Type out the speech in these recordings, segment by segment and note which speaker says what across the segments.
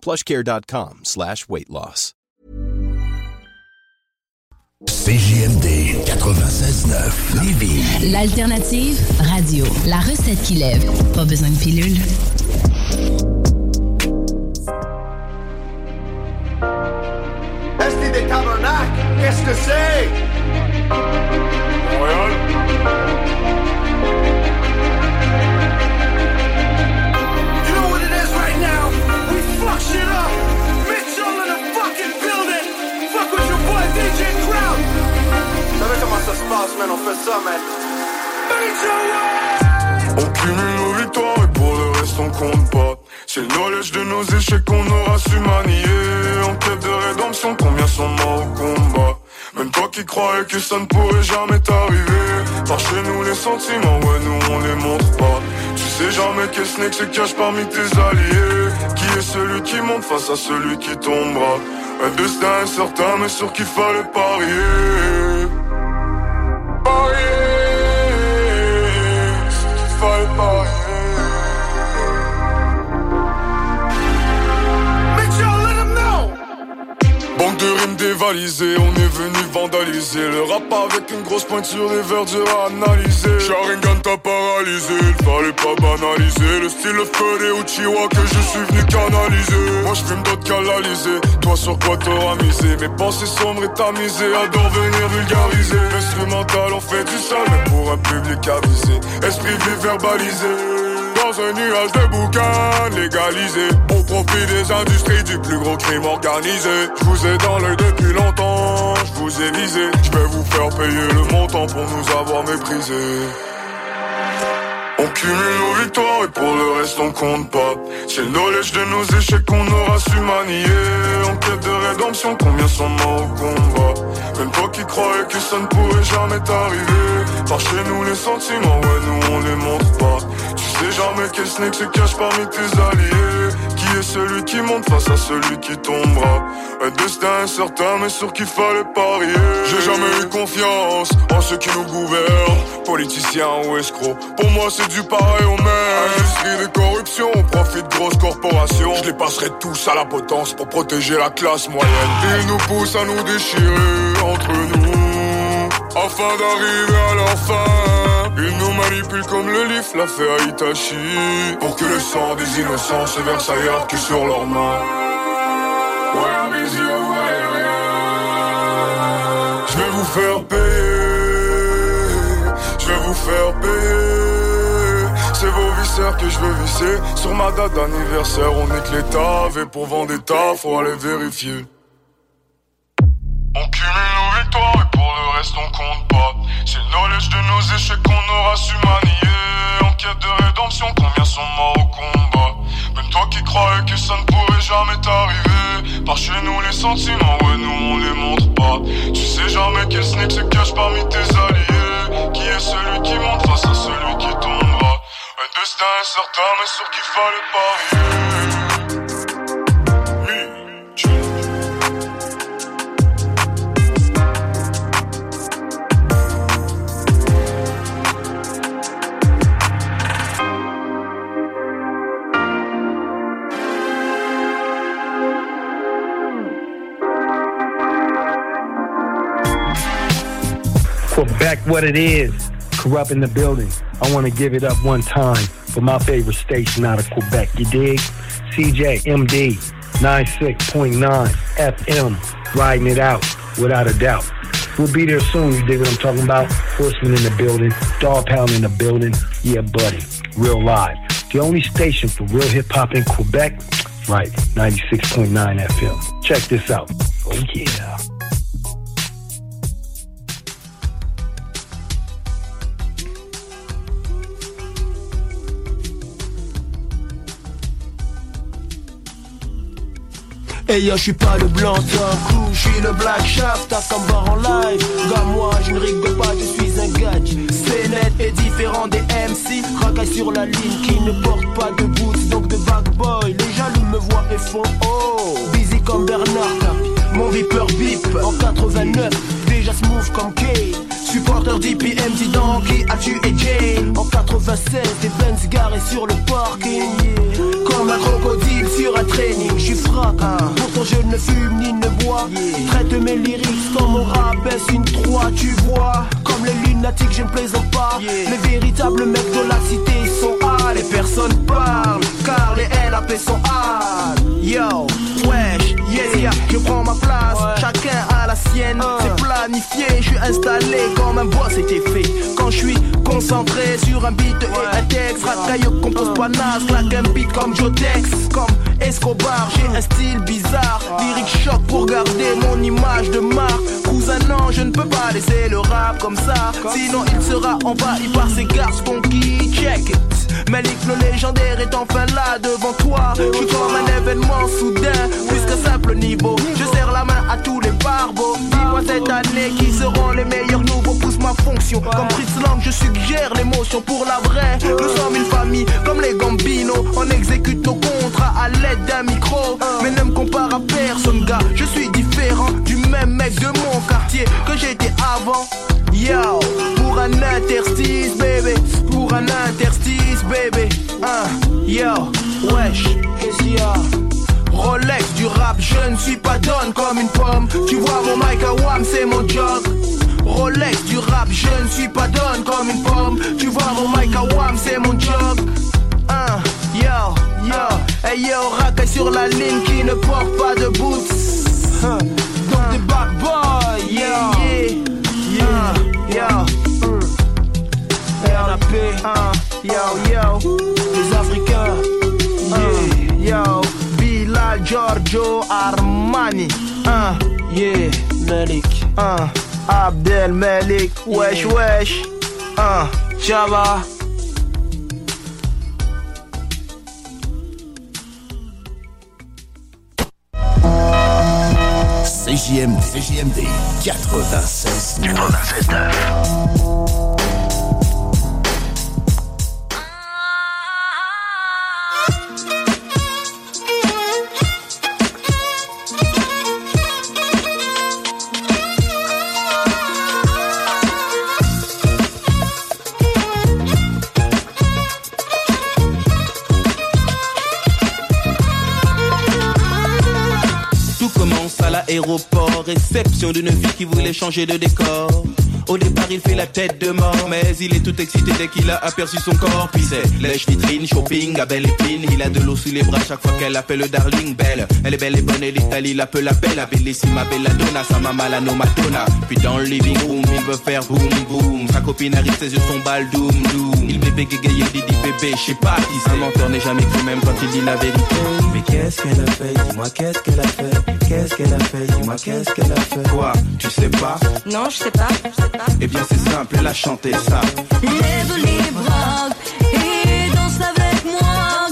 Speaker 1: plushcare.com slash weight loss.
Speaker 2: CJMD 96.9 Lévis.
Speaker 3: L'alternative radio. La recette qui lève. Pas besoin de pilule.
Speaker 4: Est des tabernacles, qu'est-ce que c'est? Montréal. Shit up. Mitchell in the fucking building. Fuck with your boy DJ Crowd. Vous savez comment ça se passe, man? On fait ça, man. Mitchell!
Speaker 5: On cumule nos victoires et pour le reste on compte pas. C'est le knowledge de nos échecs qu'on aura su manier. En quête de rédemption, combien sont morts au combat? Même toi qui croyais que ça ne pourrait jamais t'arriver. Par chez nous les sentiments, ouais nous on les montre pas. Tu sais jamais quel snake se cache parmi tes alliés. Qui est celui qui monte face à celui qui tombera? Un destin incertain mais sur qu'il fallait parier. Parier, sur qu'il fallait parier. De rimes dévalisées, on est venu vandaliser Le rap avec une grosse pointe sur les verdures à analyser. Sharingan t'a paralysé, il fallait pas banaliser. Le style le feu des Uchiwa que je suis venu canaliser. Moi je fume d'autres canaliser, toi sur quoi t'auras misé? Mes pensées sombres et tamisées, adore venir vulgariser. Instrumental on fait du sale, pour un public avisé. Esprit vif verbalisé dans un nuage de boucan légalisé Au profit des industries du plus gros crime organisé. Je vous ai dans l'œil depuis longtemps, je vous ai visé. Je vais vous faire payer le montant pour nous avoir méprisés. On cumule nos victoires et pour le reste on compte pas. C'est le knowledge de nos échecs qu'on aura su manier. En quête de rédemption, combien sont morts au combat? Même toi qui croyais que ça ne pourrait jamais t'arriver. Par chez nous les sentiments, ouais nous on les montre pas Tu sais jamais quel snake se cache parmi tes alliés Qui est celui qui monte face à celui qui tombera Un destin incertain mais sur qu'il fallait parier. J'ai jamais eu confiance en ceux qui nous gouvernent. Politiciens ou escrocs Pour moi c'est du pareil au même. Industrie de corruption, on profite de grosses corporations. Je les passerai tous à la potence pour protéger la classe moyenne. Ils nous poussent à nous déchirer entre nous Afin d'arriver à leur fin Ils nous manipulent comme le livre l'a fait à Pour que le sang des innocents se verse ailleurs que sur leurs mains. Ouais, mes yeux, ouais, Je vais vous faire payer Je vais vous faire payer C'est vos viscères que je veux visser. Sur ma date d'anniversaire On nique l'état Et pour vendetta Faut aller vérifier. On cumule nos victoires et pour le reste on compte pas C'est le knowledge de nos échecs qu'on aura su manier. En quête de rédemption, combien sont morts au combat? Même toi qui croyais que ça ne pourrait jamais t'arriver. Par chez nous les sentiments, ouais nous on les montre pas. Tu sais jamais quel snake se cache parmi tes alliés. Qui est celui qui monte face à celui qui tombera? Un destin incertain mais sûr qu'il fallait parier
Speaker 6: Quebec, what it is. Corrupt in the building. I want to give it up one time for my favorite station out of Quebec. You dig? CJ, MD, 96.9 FM, riding it out without a doubt. We'll be there soon, you dig what I'm talking about? Horseman in the building, Dog Pound in the building. Yeah, buddy, real live. The only station for real hip hop in Quebec? Right, 96.9 FM. Check this out. Oh, yeah.
Speaker 7: Et yo, je suis pas le blanc d'un coup, je suis le black shaft, t'as comme bar en live. Gars, moi, je ne rigole pas, je suis un gadge. C'est net et différent des MC, racaille sur la ligne qui ne porte pas de boots, donc de bad boy. Les jaloux me voient et font oh, busy comme Bernard. Mon Viper bip en 89, déjà smooth comme Kane. Supporter d'IPM, dit qui a tué Jay En 96, des Benz garés sur le parking. Comme un crocodile sur un training, j'suis frac Pourtant je ne fume ni ne bois. Traite mes lyrics comme mon rap est une 3 Tu vois, comme les lunatiques je ne plaisante pas. Les véritables mecs de la cité ils sont A Les personnes parlent, car les LAP sont A Yo, wesh, yeah, yeah, je prends ma place. Chacun a sienne, c'est planifié Je suis installé comme un bois c'était fait. Quand je suis concentré sur un beat et un texte Racaille compose pas naze, claque un beat comme Jotex. Comme Escobar, j'ai un style bizarre. Lyric choc pour garder mon image de marque. Cousin non, je ne peux pas laisser le rap comme ça. Sinon il sera envahi par ces garçons qui check it. Malik le légendaire est enfin là devant toi. Je suis comme un événement soudain Plus qu'un simple niveau. Je serre la main à tous les barbeaux Dis-moi cette année qui seront les meilleurs nouveaux. Pousse ma fonction. Comme Fritz Lang je suggère l'émotion pour la vraie. Nous sommes une famille comme les Gambinos. On exécute nos contrats à l'aide d'un micro. Mais ne me compare à personne gars. Je suis différent du même mec de mon quartier Que j'étais avant. Yo, pour un interstice, bébé. Pour un interstice, bébé. Hein, yo, wesh, qu'est-ce qu'il y a? Rolex du rap, je ne suis pas donne comme une pomme. Tu vois mon mic à c'est mon job. Rolex du rap, je ne suis pas donne comme une pomme. Tu vois mon mic à c'est mon job. Hein, yo, yo, hey yo, racaille sur la ligne qui ne porte pas de boots. Hein, donc bad boys, yo. Yo, yo, Giorgio Armani. Un, yeah, Malik. Un, Abdel Malik. Wesh, wesh. Un, Java.
Speaker 2: CJMD, CJMD 96 96
Speaker 8: 9. aéroport, réception d'une vie qui voulait changer de décor. Au départ, il fait la tête de mort, mais il est tout excité dès qu'il a aperçu son corps. Puis c'est lèche vitrine, shopping, à belle épine. Il a de l'eau sous les bras chaque fois qu'elle appelle le darling belle. Elle est belle et bonne et l'Italie l'appelle la belle. Bellissima belladonna, sa maman la nomatona. Puis dans le living room, il veut faire boum boum. Sa copine arrive, ses yeux sont bal doum doum. Il bébé gégayé, il dit bébé, je sais pas qui c'est. Un menteur n'est jamais cru même quand il dit la vérité.
Speaker 7: Mais qu'est-ce qu'elle a fait? Dis-moi qu'est-ce qu'elle a fait? Qu'est-ce qu'elle a fait? Dis-moi qu'est-ce qu'elle a fait?
Speaker 8: Quoi? Tu sais pas?
Speaker 9: Non, je sais pas, je sais pas.
Speaker 8: Eh bien c'est simple, elle a chanté ça.
Speaker 9: Lève les bras et danse avec moi.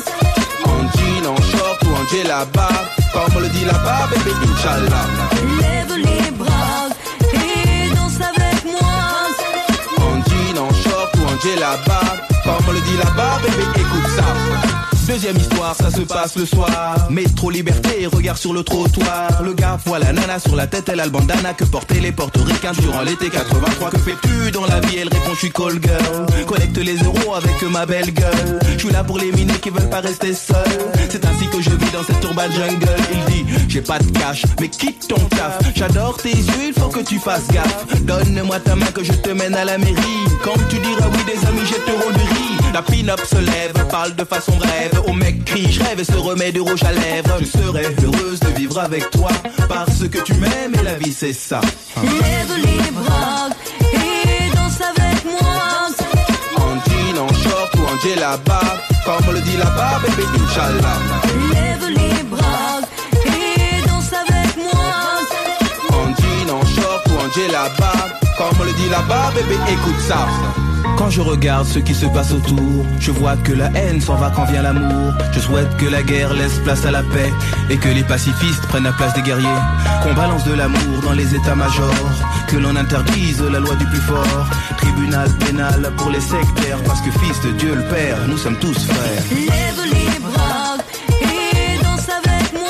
Speaker 8: En jean, en short ou en djellaba Comme on le dit là-bas, bébé, Inch'Allah
Speaker 9: Lève les bras et danse avec moi.
Speaker 8: En jean, en short ou en djellaba Comme on le dit là-bas, bébé, écoute ça Deuxième histoire, ça se passe le soir. Métro liberté, regard sur le trottoir. Le gars voit la nana sur la tête, elle a le bandana que portaient les portoricains durant l'été 83. Que fais-tu dans la vie? Elle répond, je suis call girl. Collecte les euros avec ma belle gueule. Je suis là pour les minés qui veulent pas rester seuls. C'est ainsi que je vis dans cette urban jungle. Il dit, j'ai pas de cash, mais quitte ton taf. J'adore tes yeux, il faut que tu fasses gaffe. Donne-moi ta main que je te mène à la mairie. Quand tu diras oui, des amis jetteront du riz. La pin-up se lève, parle de façon brève. rêve, au mec crie, je rêve et se remet du rouge à lèvres. Je serais heureuse de vivre avec toi, parce que tu m'aimes et la vie c'est ça.
Speaker 9: Lève les bras et danse avec moi.
Speaker 8: En jean, en short ou en djellaba, comme on le dit là-bas, bébé, Inch'Allah.
Speaker 9: Lève les bras et danse avec moi.
Speaker 8: En jean, en short ou en djellaba, comme on le dit là-bas, bébé, écoute ça. Quand je regarde ce qui se passe autour, je vois que la haine s'en va quand vient l'amour. Je souhaite que la guerre laisse place à la paix et que les pacifistes prennent la place des guerriers. Qu'on balance de l'amour dans les états-majors, que l'on interdise la loi du plus fort. Tribunal pénal pour les sectaires, parce que fils de Dieu le Père, nous sommes tous frères.
Speaker 9: Lève les bras et danse avec moi.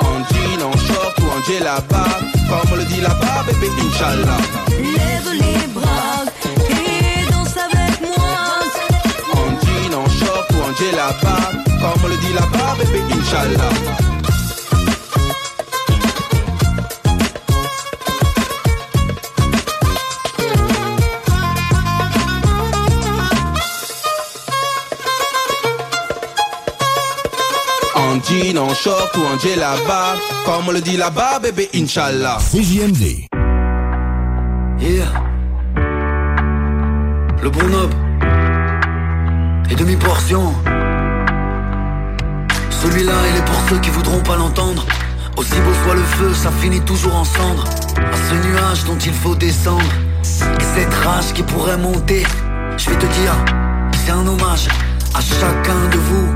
Speaker 8: En jean, en short ou en djellaba, comme on le dit là-bas, bébé, Inch'Allah.
Speaker 9: Lève les bras
Speaker 8: en djellaba, comme on le dit là-bas, bébé, Inch'Allah. En jean, en short ou en djellaba, comme on le dit là-bas, bébé, Inch'Allah.
Speaker 2: CJMD.
Speaker 10: Yeah. Le bon. Et demi-portion. Celui-là, il est pour ceux qui voudront pas l'entendre. Aussi beau soit le feu, ça finit toujours en cendre. À ce nuage dont il faut descendre. Et cette rage qui pourrait monter. Je vais te dire, c'est un hommage à chacun de vous.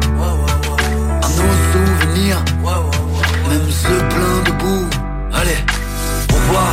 Speaker 10: À nos souvenirs. Même ceux pleins de boue. Allez, au revoir,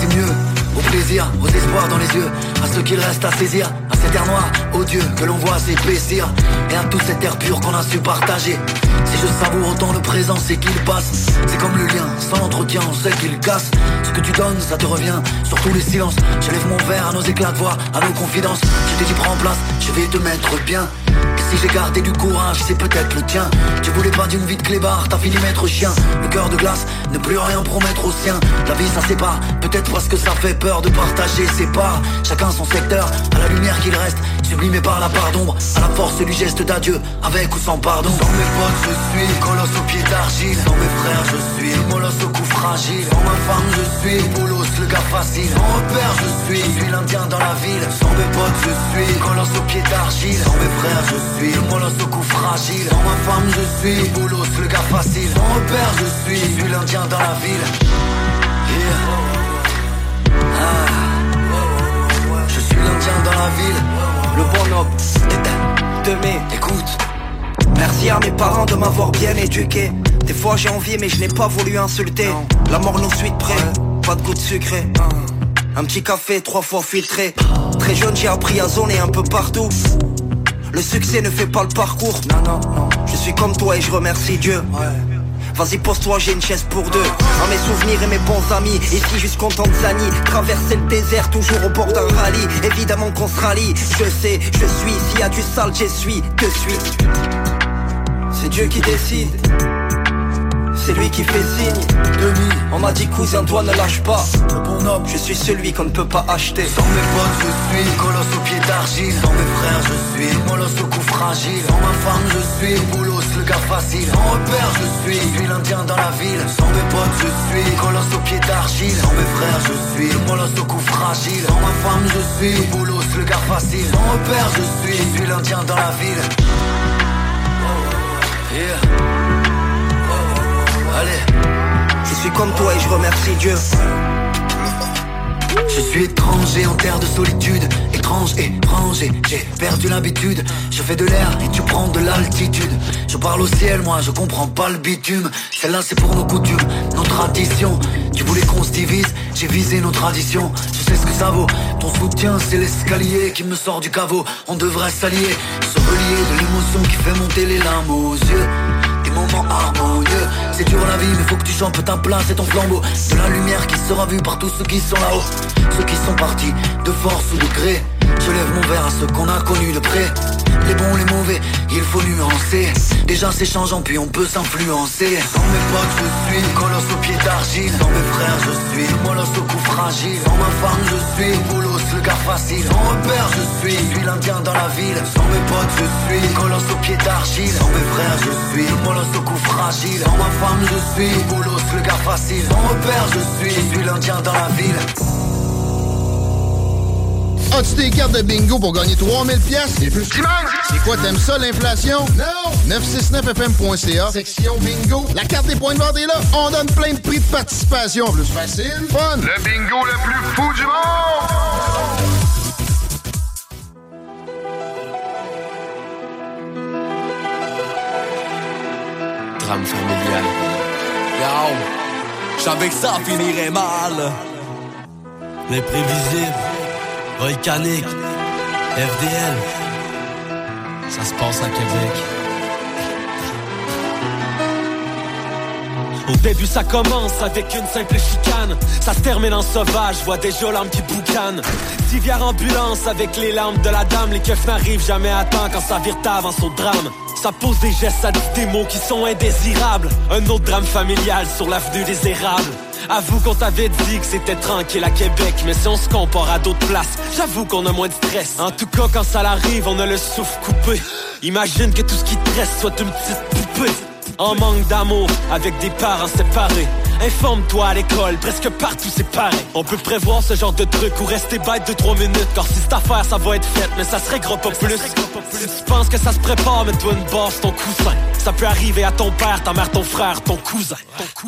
Speaker 10: c'est mieux. Au plaisir, aux espoirs dans les yeux, à ce qu'il reste à saisir, cet air odieux que l'on voit s'épaissir, et à tout cet air pur qu'on a su partager. Si je savoure autant le présent, c'est qu'il passe. C'est comme le lien, sans entretien, on sait qu'il casse. Ce que tu donnes, ça te revient, sur tous les silences. Je lève mon verre à nos éclats de voix, à nos confidences. Je t'ai dit prends place, je vais te mettre bien. Et si j'ai gardé du courage, c'est peut-être le tien. Tu voulais pas d'une vie de clébard, t'as fini maître chien. Le cœur de glace, ne plus rien promettre au sien. La vie ça sépare, peut-être parce que ça fait peur de partager ses parts. Chacun son secteur, à la lumière qu'il sublimé par la part d'ombre, à la force du geste d'adieu, avec ou sans pardon. Sans mes potes, je suis colosse au pied d'argile. Sans mes frères, je suis molosse au cou fragile. Sans ma femme, je suis bolos, le gars facile. Sans repère, je suis, je suis l'indien dans la ville. Sans mes potes, je suis colosse au pied d'argile. Sans mes frères, je suis molosse au cou fragile. Sans ma femme, je suis bolos, le gars facile. Sans repère, je suis, je suis l'indien dans la ville. L'indien dans la ville.
Speaker 11: Le bon homme, de mes, écoute. Merci à mes parents de m'avoir bien éduqué. Des fois j'ai envie mais je n'ai pas voulu insulter. La mort nous suit de près, pas de goût de sucré. Un petit café trois fois filtré. Très jeune j'ai appris à zoner un peu partout. Le succès ne fait pas le parcours. Non, non, non. Je suis comme toi et je remercie Dieu. Vas-y pose-toi, j'ai une chaise pour deux. À mes souvenirs et mes bons amis. Ici jusqu'en Tanzanie. Traverser le désert toujours au bord d'un rallye. Évidemment qu'on se rallie. Je sais, je suis. S'il y a du sale, j'essuie. De suite. C'est Dieu qui décide c'est lui qui fait signe. Demi, on m'a dit cousin toi ne lâche pas. Le bon homme, je suis celui qu'on ne peut pas acheter.
Speaker 10: Sans mes potes je suis colosse au pied d'argile. Sans mes frères je suis molosse au cou fragile. Sans ma femme je suis boulos le gars facile. Sans repère je suis, je suis l'indien dans la ville. Sans mes potes je suis colosse au pied d'argile. Sans mes frères je suis molosse au cou fragile. Sans ma femme je suis boulos le gars facile. Sans repère je suis, je suis l'indien dans la ville. Yeah Allez.
Speaker 11: Je suis comme toi et je remercie Dieu.
Speaker 10: Je suis étranger en terre de solitude, étrange, étranger, j'ai perdu l'habitude. Je fais de l'air et tu prends de l'altitude. Je parle au ciel, moi je comprends pas le bitume. Celle-là c'est pour nos coutumes, nos traditions. Tu voulais qu'on se divise, j'ai visé nos traditions. Je sais ce que ça vaut. Ton soutien c'est l'escalier qui me sort du caveau. On devrait s'allier, se relier de l'émotion qui fait monter les larmes aux yeux C'est dur la vie mais faut que tu chantes ta place et ton flambeau. De la lumière qui sera vue par tous ceux qui sont là-haut. Ceux qui sont partis de force ou de gré Je lève mon verre à ceux qu'on a connus de près les bons, les mauvais, il faut nuancer Déjà c'est changeant puis on peut s'influencer Sans mes potes je suis colosse au pied d'argile Sans mes frères je suis molosse au cou fragile. Sans ma femme, je suis Boulos, le gars facile. Sans repère, je suis. Je suis l'indien dans la ville. Sans mes potes, je suis. Colosse au pied d'argile. Sans mes frères, je suis. Molosse au cou fragile. Sans ma femme, je suis. Boulos, le gars facile. Sans repère, je suis. Je suis l'indien dans la ville.
Speaker 12: As-tu des cartes de bingo pour gagner 3000 pièces et plus? C'est quoi, t'aimes ça, l'inflation? Non! 969fm.ca, section bingo. La carte des points de vente est là. On donne plein de prix de participation. Plus facile, fun.
Speaker 4: Le bingo le plus fou du monde!
Speaker 13: Drame familial. Yo, je savais que ça finirait mal.
Speaker 14: L'imprévisible, volcanique, FDL, ça se passe à Québec.
Speaker 15: Au début ça commence avec une simple chicane. Ça se termine en sauvage, vois déjà larmes qui boucanent Civière ambulance avec les larmes de la dame. Les keufs n'arrivent jamais à temps quand ça vire avant son drame. Ça pose des gestes, ça dit des mots qui sont indésirables. Un autre drame familial sur l'avenue des érables Avoue qu'on t'avait dit que c'était tranquille à Québec Mais si on se compare à d'autres places J'avoue qu'on a moins de stress. En tout cas quand ça l'arrive on a le souffle coupé. Imagine que tout ce qui te reste soit une petite poupée. En manque d'amour, avec des parents séparés. Informe-toi à l'école, presque partout c'est pareil. On peut prévoir ce genre de truc ou rester bête de 3 minutes. Car si cette affaire ça va être faite, mais ça serait gros pas plus. Si tu penses que ça se prépare, mets-toi une bosse ton coussin. Ça peut arriver à ton père, ta mère, ton frère, ton cousin.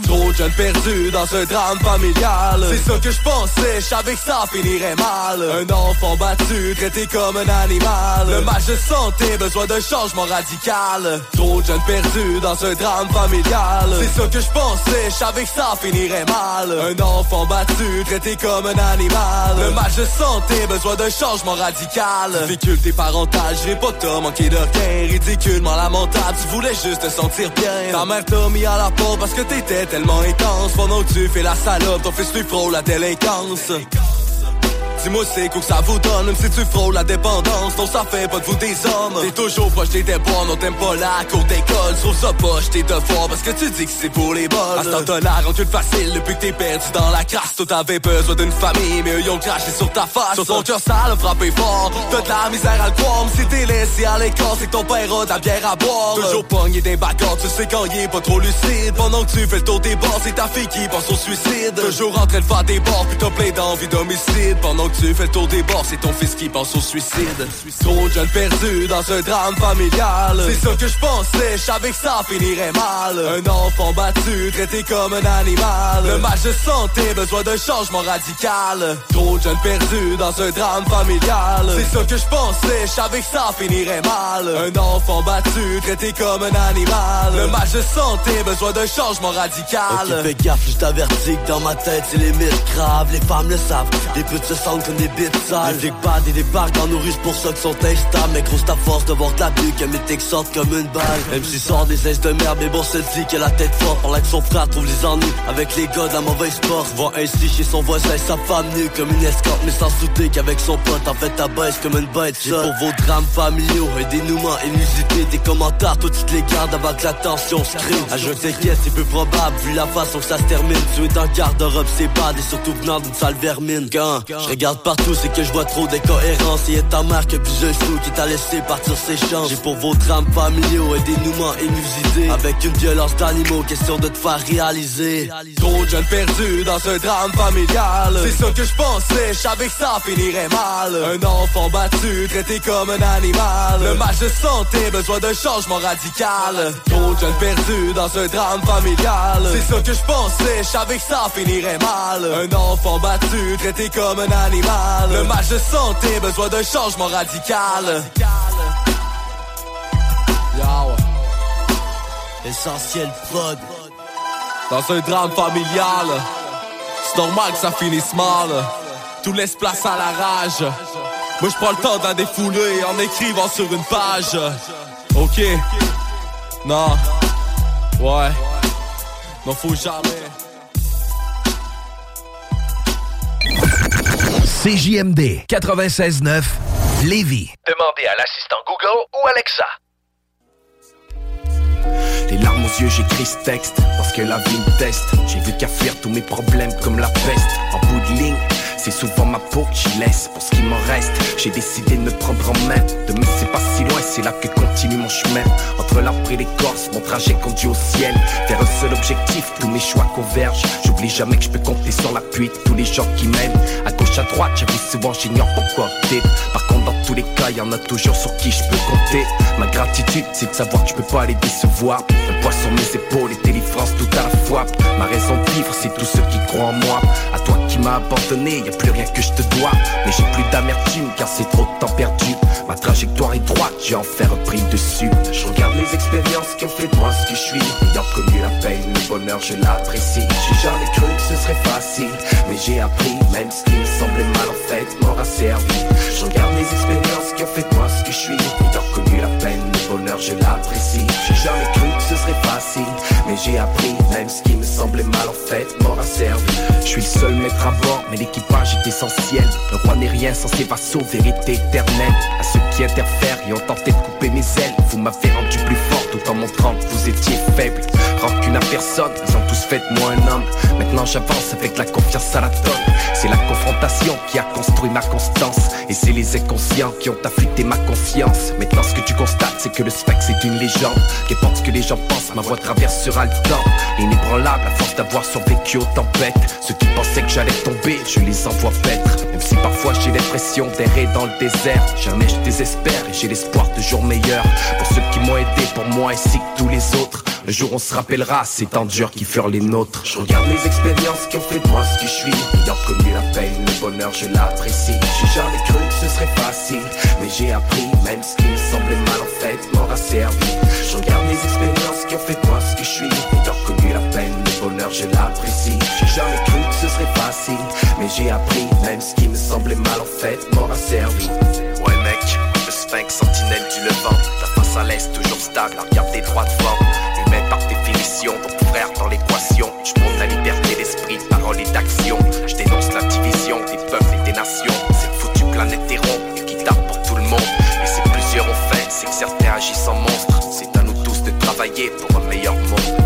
Speaker 13: Trop de jeunes perdus dans un drame familial. C'est ça que je pensais, je savais que ça finirait mal. Un enfant battu, traité comme un animal. Le match de santé, besoin d'un changement radical. Trop de jeunes perdus dans un drame familial. C'est ça que je pensais, je savais que ça finirait mal. Un enfant battu, traité comme un animal. Le match de santé, besoin d'un changement radical. Difficulté parentale, j'irai pas t'as manqué de rien. Ridiculement lamentable, tu voulais juste te sentir bien. Ta mère t'a mis à la porte parce que t'étais tellement intense. Pendant que tu fais la salope, ton fils lui frôle la délinquance. Dis-moi c'est quoi que ça vous donne? Même si tu frôles la dépendance Non ça fait pas de vous des hommes. T'es toujours proche des bons Non t'aimes pas la cour d'école. Trouve ça poche tes devoirs Parce que tu dis que c'est pour les bonnes À ce temps la rendu facile Depuis que t'es perdu dans la crasse. Toi t'avais besoin d'une famille Mais eux ils ont craché sur ta face. Sur ton cœur ça l'a frappé fort. T'as de la misère à le croire Mais si t'es laissé à l'écart C'est que ton père a de la bière à boire. Toujours pogné d'un bagarre Tu sais quand il est pas trop lucide. Pendant que tu fais le tour des bars C'est ta fille qui pense au suicide. Toujours en train de faire des bords Puis t'as plein d'envie d'homicide. Pendant tu fais le tour des bords, c'est ton fils qui pense au suicide. Trop de jeunes perdus dans un drame familial. C'est ça que je pensais, je savais que ça finirait mal. Un enfant battu, traité comme un animal. Le match de santé, besoin d'un changement radical. Trop de jeunes perdus dans un drame familial. C'est ça que je pensais, je savais que ça finirait mal. Un enfant battu, traité comme un animal. Le match de santé, besoin d'un changement radical.
Speaker 14: Fais gaffe, je t'avertis que dans ma tête, c'est les mythes graves. Les femmes le savent, les putes se sentent comme des bites sales. Les bad et dans nos rues, pour ceux qui sont instables. Mais grosse ta force de voir de la bulle, que mes textes sortent comme une balle. Même s'il sort des aises de merde, mais bon, c'est dit qu'il a la tête forte. Par là que son frère trouve les ennuis avec les gars de la mauvaise sport. Voit ainsi chez son voisin, sa femme nue comme une escorte. Mais sans se douter qu'avec son pote, en fait, ta baisse comme une bête. Pour vos drames familiaux et dénouements inusités. Des commentaires, toi tu te les gardes avant que la tension se crée. À je t'inquiète, c'est peu probable, vu la façon que ça se termine. Tu es le garde-robe, c'est bad et surtout venant d'une sale vermine. Quand je regarde partout, c'est que je vois trop d'incohérences. Et ta mère que plusieurs fous qui t'a laissé partir ses chances. J'ai pour vos drames familiaux et dénouements inusités. Avec une violence d'animaux, question de te faire réaliser.
Speaker 13: Trop de jeunes perdus dans un drame familial. C'est ça que je pensais, je savais que ça finirait mal. Un enfant battu, traité comme un animal. Le match de santé, besoin d'un changement radical. Trop de jeunes perdus dans un drame familial. C'est ça que je pensais, je savais que ça finirait mal. Un enfant battu, traité comme un animal. Le match de santé, besoin d'un changement radical. Yo.
Speaker 14: Essentiel prod.
Speaker 13: Dans un drame familial, c'est normal que ça finisse mal. Tout laisse place à la rage. Moi je prends le temps d'en défouler en écrivant sur une page. Ok. Non. Ouais. Non faut jamais.
Speaker 2: CJMD 96.9 Lévis.
Speaker 16: Demandez à l'assistant Google ou Alexa. Des larmes aux yeux, j'écris ce texte parce que la vie me teste. J'ai vu qu'à fuir tous mes problèmes comme la peste. En bout de ligne, c'est souvent ma peau que j'y laisse pour ce qui m'en reste. J'ai décidé de me prendre en main, de me c'est pas si loin, c'est là que continue mon chemin. Entre l'arbre et l'écorce, mon trajet conduit au ciel. Vers un seul objectif, tous mes choix convergent. J'oublie jamais que je peux compter sur l'appui de tous les gens qui m'aiment. À gauche, à droite, j'avoue souvent, j'ignore pourquoi opter. Par contre, dans tous les cas, y en a toujours sur qui je peux compter. Ma gratitude, c'est de savoir que je peux pas les décevoir. Un poids sur mes épaules et délivrance tout à la fois. Ma raison de vivre, c'est tous ceux qui croient en moi. À toi m'as abandonné, y a plus rien que je te dois. Mais j'ai plus d'amertume car c'est trop de temps perdu. Ma trajectoire est droite, j'ai enfin repris dessus. Je regarde les expériences qui ont fait de moi ce que je suis. Ayant connu la peine, le bonheur, je l'apprécie. J'ai jamais cru que ce serait facile, mais j'ai appris, même ce qui me semblait mal en fait, m'aura servi. Je regarde les expériences qui ont fait de moi ce que je suis. Ayant connu la peine, je l'apprécie. J'ai jamais cru que ce serait facile, mais j'ai appris, même ce qui me semblait mal en fait, m'aura servi. Je suis le seul maître à bord, mais l'équipage est essentiel. Le roi n'est rien sans ses vassaux, vérité éternelle. À ceux qui interfèrent et ont tenté de couper mes ailes, vous m'avez rendu plus fort tout en montrant que vous étiez faible. Rancune à personne, ils ont tous fait de moi un homme. Maintenant j'avance avec la confiance à la tonne. C'est la confrontation qui a construit ma constance. Et c'est les inconscients qui ont affûté ma confiance. Maintenant ce que tu constates, c'est que le spectre c'est une légende. Qu'importe ce que les gens pensent, ma voix traversera le temps. Inébranlable à force d'avoir survécu aux tempêtes. Ceux qui pensaient que j'allais tomber, je les envoie paître. Même si parfois j'ai l'impression d'errer dans le désert. Jamais je désespère et j'ai l'espoir de jours meilleurs. Pour ceux qui m'ont aidé, pour moi ainsi que tous les autres. Le jour on se rappellera ces temps durs qui furent les nôtres. Je regarde les expériences qui ont fait de moi ce que je suis. Ayant connu la peine, le bonheur, je l'apprécie. J'ai jamais cru que ce serait facile, mais j'ai appris, même ce qui me semblait mal en fait, m'aura servi. Je regarde les expériences qui ont fait de moi ce que je suis. Ayant connu la peine, le bonheur, je l'apprécie. J'ai jamais cru que ce serait facile, mais j'ai appris, même ce qui me semblait mal en fait, m'aura servi. Ouais mec, le sphinx sentinelle du levant, ta face à l'est toujours stable, à regarder droit devant. Humain par définition, donc frère dans l'équation. Je prône la liberté d'esprit, de parole et d'action. Je dénonce la division des peuples et des nations. Cette foutue planète est ronde, équitable pour tout le monde. Et c'est plusieurs ont fait, c'est que certains agissent en monstres. C'est à nous tous de travailler pour un meilleur monde.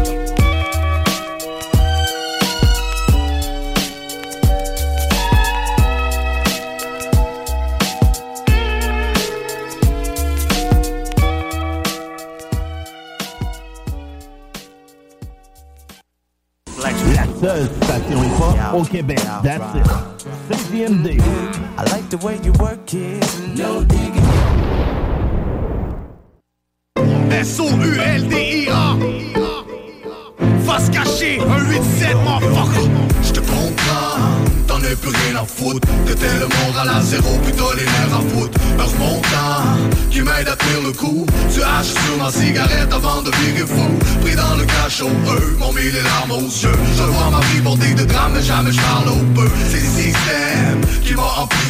Speaker 17: Seule station hip-hop au Québec. That's it. CGMD.
Speaker 18: I like the way you work it. No digging.
Speaker 19: S-O-U-L-D-I-A Face cachée, un 8-7, motherfucker J'te comprends, t'en as plus rien à foutre. T'es le moral à zéro, puis t'as les nerfs à foutre. Un remontant, qui m'aide à tenir le coup. Tu haches sur ma cigarette avant de virer fou. Pris dans le cachot, eux m'ont mis les larmes aux yeux. Je vois ma vie bordée de drames, mais jamais je parle au peu. C'est système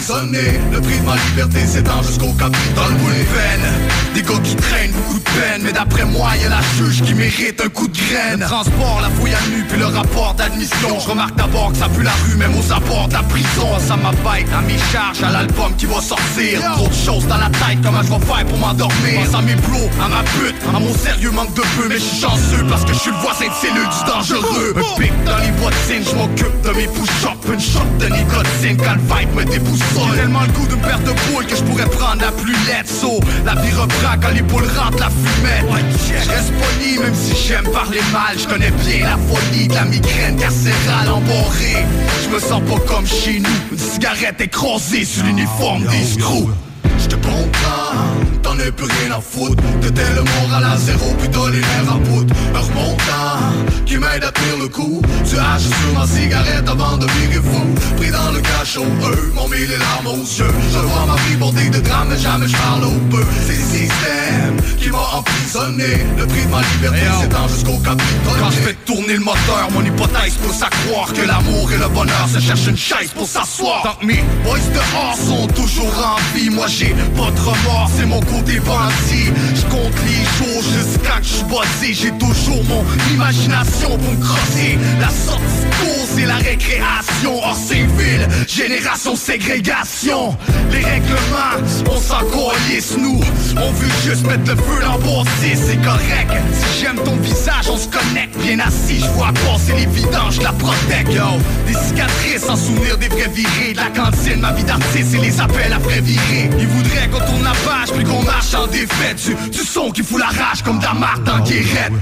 Speaker 19: Le prix de ma liberté s'étend jusqu'au capitole peine, des gars qui traînent beaucoup de peine. Mais d'après moi, y'a la juge qui mérite un coup de graine. Le transport, la fouille à nu, puis le rapport d'admission. Je remarque d'abord que ça pue la rue, même aux abords de la prison. Ça m'abaisse à mes charges, à l'album qui va sortir. Trop de choses dans la tête, comment je vais faire pour m'endormir? Pense à mes plots, à ma pute, à mon sérieux manque de peu. Mais je suis chanceux parce que je suis le voisin de cellule du dangereux. Un pic dans les bottines, je m'occupe de mes push-ups. Une shot de nicotine quand le vibe me déboussole J'ai tellement le goût d'une paire de boules que je pourrais prendre la plus laide So, la vie reprend quand les boules rentrent la fumette. Je reste poli même si j'aime parler mal. Je connais bien la folie de la migraine carcérale emborrée Je me sens pas comme chez nous. Une cigarette écrasée sur l'uniforme des screws. je te comprends, t'en as plus rien à foutre. T'étais le moral à zéro, puis t'as les nerfs à bout Un remontant, qui m'aide à tenir le coup. Tu haches sur ma cigarette avant de virer fou. Pris dans le cachot, eux m'ont mis les larmes aux yeux. Je vois ma vie bordée de drames, mais jamais je parle au peu. C'est le système qui m'a emprisonné. Le prix de ma liberté s'étend jusqu'au capitole. Quand je fais tourner le moteur, mon hypothèse pousse à croire Que l'amour et le bonheur se cherchent une chaise pour s'asseoir. Tant que mes boys dehors sont toujours en vie Moi j'ai pas de remords, c'est mon côté bandit. Je compte les jours jusqu'à que je J'ai toujours mon imagination pour me crosser La sortie de c'est la récréation hors civil, génération ségrégation. Les règlements, on s'en coalise, nous. On veut juste mettre le feu dans c'est correct. Si j'aime ton visage, on se connecte. Bien assis, je vois passer les vidanges, la protège, yo. Des cicatrices sans souvenir des vrais virés. De la cantine, ma vie d'artiste et les appels à vrai virer. Ils voudraient qu'on tourne la page, puis qu'on marche en défaite. Du, du son qui fout la rage comme Damar dans Guérette.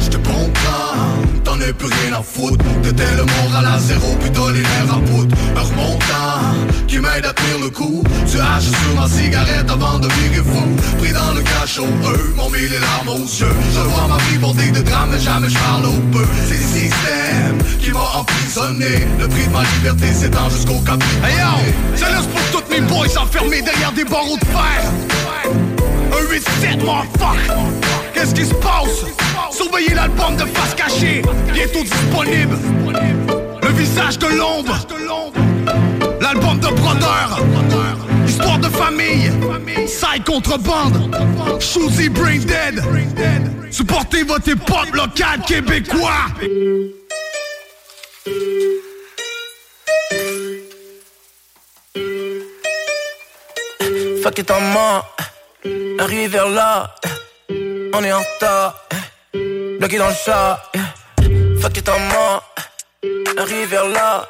Speaker 19: Je te comprends t'en as plus rien à foutre. T'étais le moral à zéro, puis les nerfs à poudre. Un remontant qui m'aide à tenir le coup. Tu haches sur ma cigarette avant de virer fou. Pris dans le cachot, eux m'ont mis les larmes aux yeux. Je vois ma vie bordée de drames, mais jamais je parle au peu. C'est le système qui m'a emprisonné. Le prix de ma liberté s'étend jusqu'au cap Hey yo, c'est pour toutes mes boys enfermés derrière des barreaux de fer un 8-7, fuck Qu'est-ce qui se passe? Surveillez l'album de face cachée. Bientôt disponible. Le visage de l'ombre. L'album de Brother. Histoire de famille. Side contrebande. Shoesy Brain Dead. Supportez votre hip-hop québécois.
Speaker 11: Fuck it, I'm mort Arrivé vers là, on est en retard. Bloqué dans le chat, fuck it en mort. Arrivé vers là,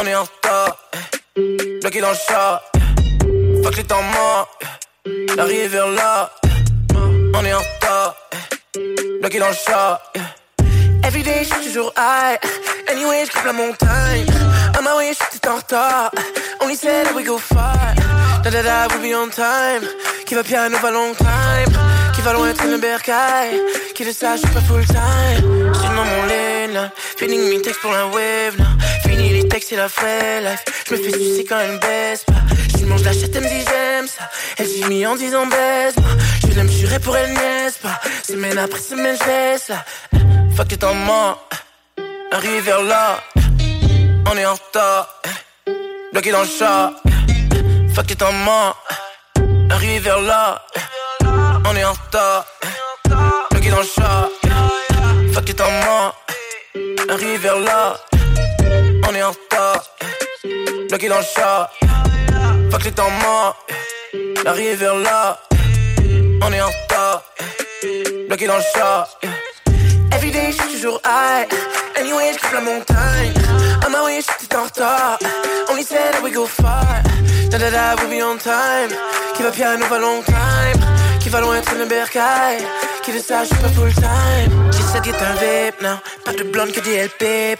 Speaker 11: on est en retard. Bloqué dans le chat, fuck it en mort. Arrivé vers là, on est en retard. Bloqué dans le chat. Everyday, je suis toujours high. Anyway, je la montagne. On my way, je suis en retard. Only said we go far. Da da da, we'll be on time. Qui va piano va long time. Qui va loin être une bercaille. Qui le sache, je suis pas full time. J'suis dans mon lane là. Feeling mes textes pour la wave là. Fini les textes et la vraie life. J'me fais sucer quand elle baisse pas. J'lui mange la chatte, elle me dit j'aime ça. Elle dit mis en disant baisse moi. Je l'aime jurer pour elle, n'est-ce pas. Semaine après semaine, j'laisse là. Fuck it en mort. Arrive vers là. On est en retard. Bloqué dans le chat. Fuck it en mort. Vers là. On est en retard. Bloqué dans le chat. Fuck it en mort. Arrive vers là. On est en retard. Bloqué dans le chat. Fuck it en mort. Arrive vers là. On est en retard. Bloqué dans le chat. Everyday, je suis toujours high. Anyway, je la montagne. On my way, je suis en retard. Only said that we go far. Da da da, we'll be on time. Qui va piano va long time. Qui va loin être une bercaille. Qui le sache, je suis pas full time. J'essaie d'être un vape now. Pas de blonde que des LP.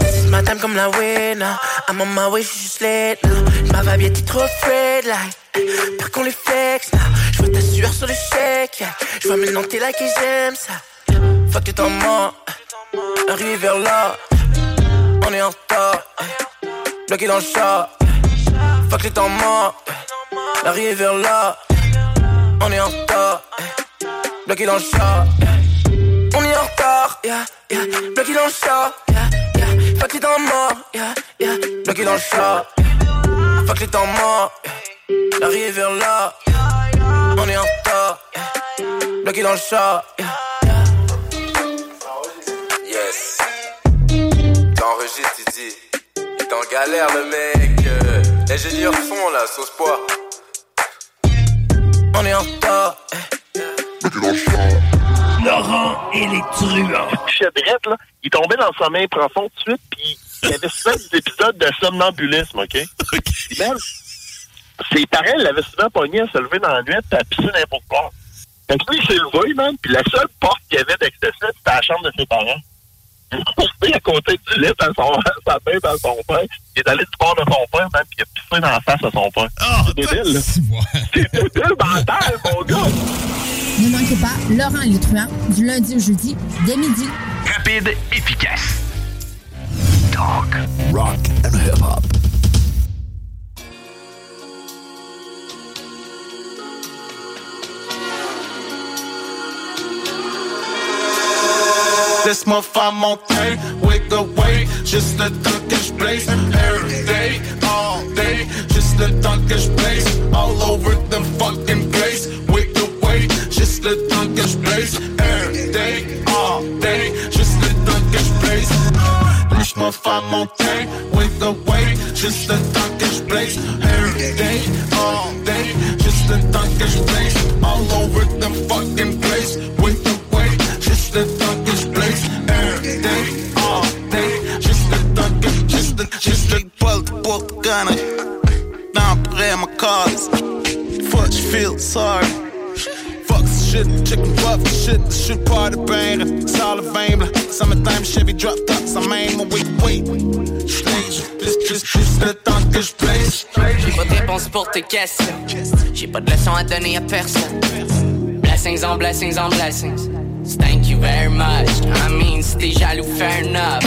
Speaker 11: This is my time comme la now. I'm on my way, je suis juste late now. Ma vibe était trop afraid like? Par qu'on les flex now. Je vois ta sueur sur le chèque. Je vois maintenant t'es là qui j'aime ça. Fuck it en mort. Arrive vers là. On est en retard. Bloqué dans le chat. Fuck les temps morts. Arrive vers là. On est en retard. Bloqué dans le chat. On est en retard. Yeah, yeah. Bloqué dans le chat. Yeah. Fuck les temps morts. Yeah, yeah. Bloqué dans le chat. Fuck les temps morts. Arrive vers là. On est en retard. Bloqué dans le chat.
Speaker 20: T'enregistres, il dit. Il est en galère, le mec. Euh, Ingénieur son, là, sauce pois.
Speaker 11: On est en retard.
Speaker 19: Laurent et les truands.
Speaker 21: Chedrette, là, il tombait dans le sommeil profond tout de suite, puis il y avait souvent des épisodes de somnambulisme, OK? Puis même, ses parents l'avaient souvent pogné à se lever dans la nuit et à pisser n'importe quoi. Fait que lui, il s'est levé, man, puis la seule porte qu'il y avait d'accès, c'était la chambre de ses parents. Il est resté à côté du lit à son, sa tête à son père. Il est allé du bord de son père, man, puis il a pissé dans la face à son père. c'est débile, là. C'est débile mental, mon gars.
Speaker 3: Ne manquez pas Laurent truands du lundi au jeudi dès midi.
Speaker 2: Rapide, efficace. Talk, rock and hip-hop.
Speaker 22: Laisse-moi faire mon pain, wake away, juste le temps blaze. Every day, all day, juste le temps blaze. All over the fucking place, wake away, juste le temps blaze. Every day, all day, juste le temps que je blaze.
Speaker 7: Laisse-moi faire monter with the way, juste le temps blaze. Every day, all day, juste le temps blaze. All shit, this shit party banger. Salivame, summertime Chevy drop top, ça même, wait, wait. Stage, just, just, just le temps que je place.
Speaker 23: J'ai pas de réponse pour tes questions. J'ai pas de leçon à donner à personne. Blessings on blessings on blessings. Thank you very much. I mean, si t'es jaloux, fair enough.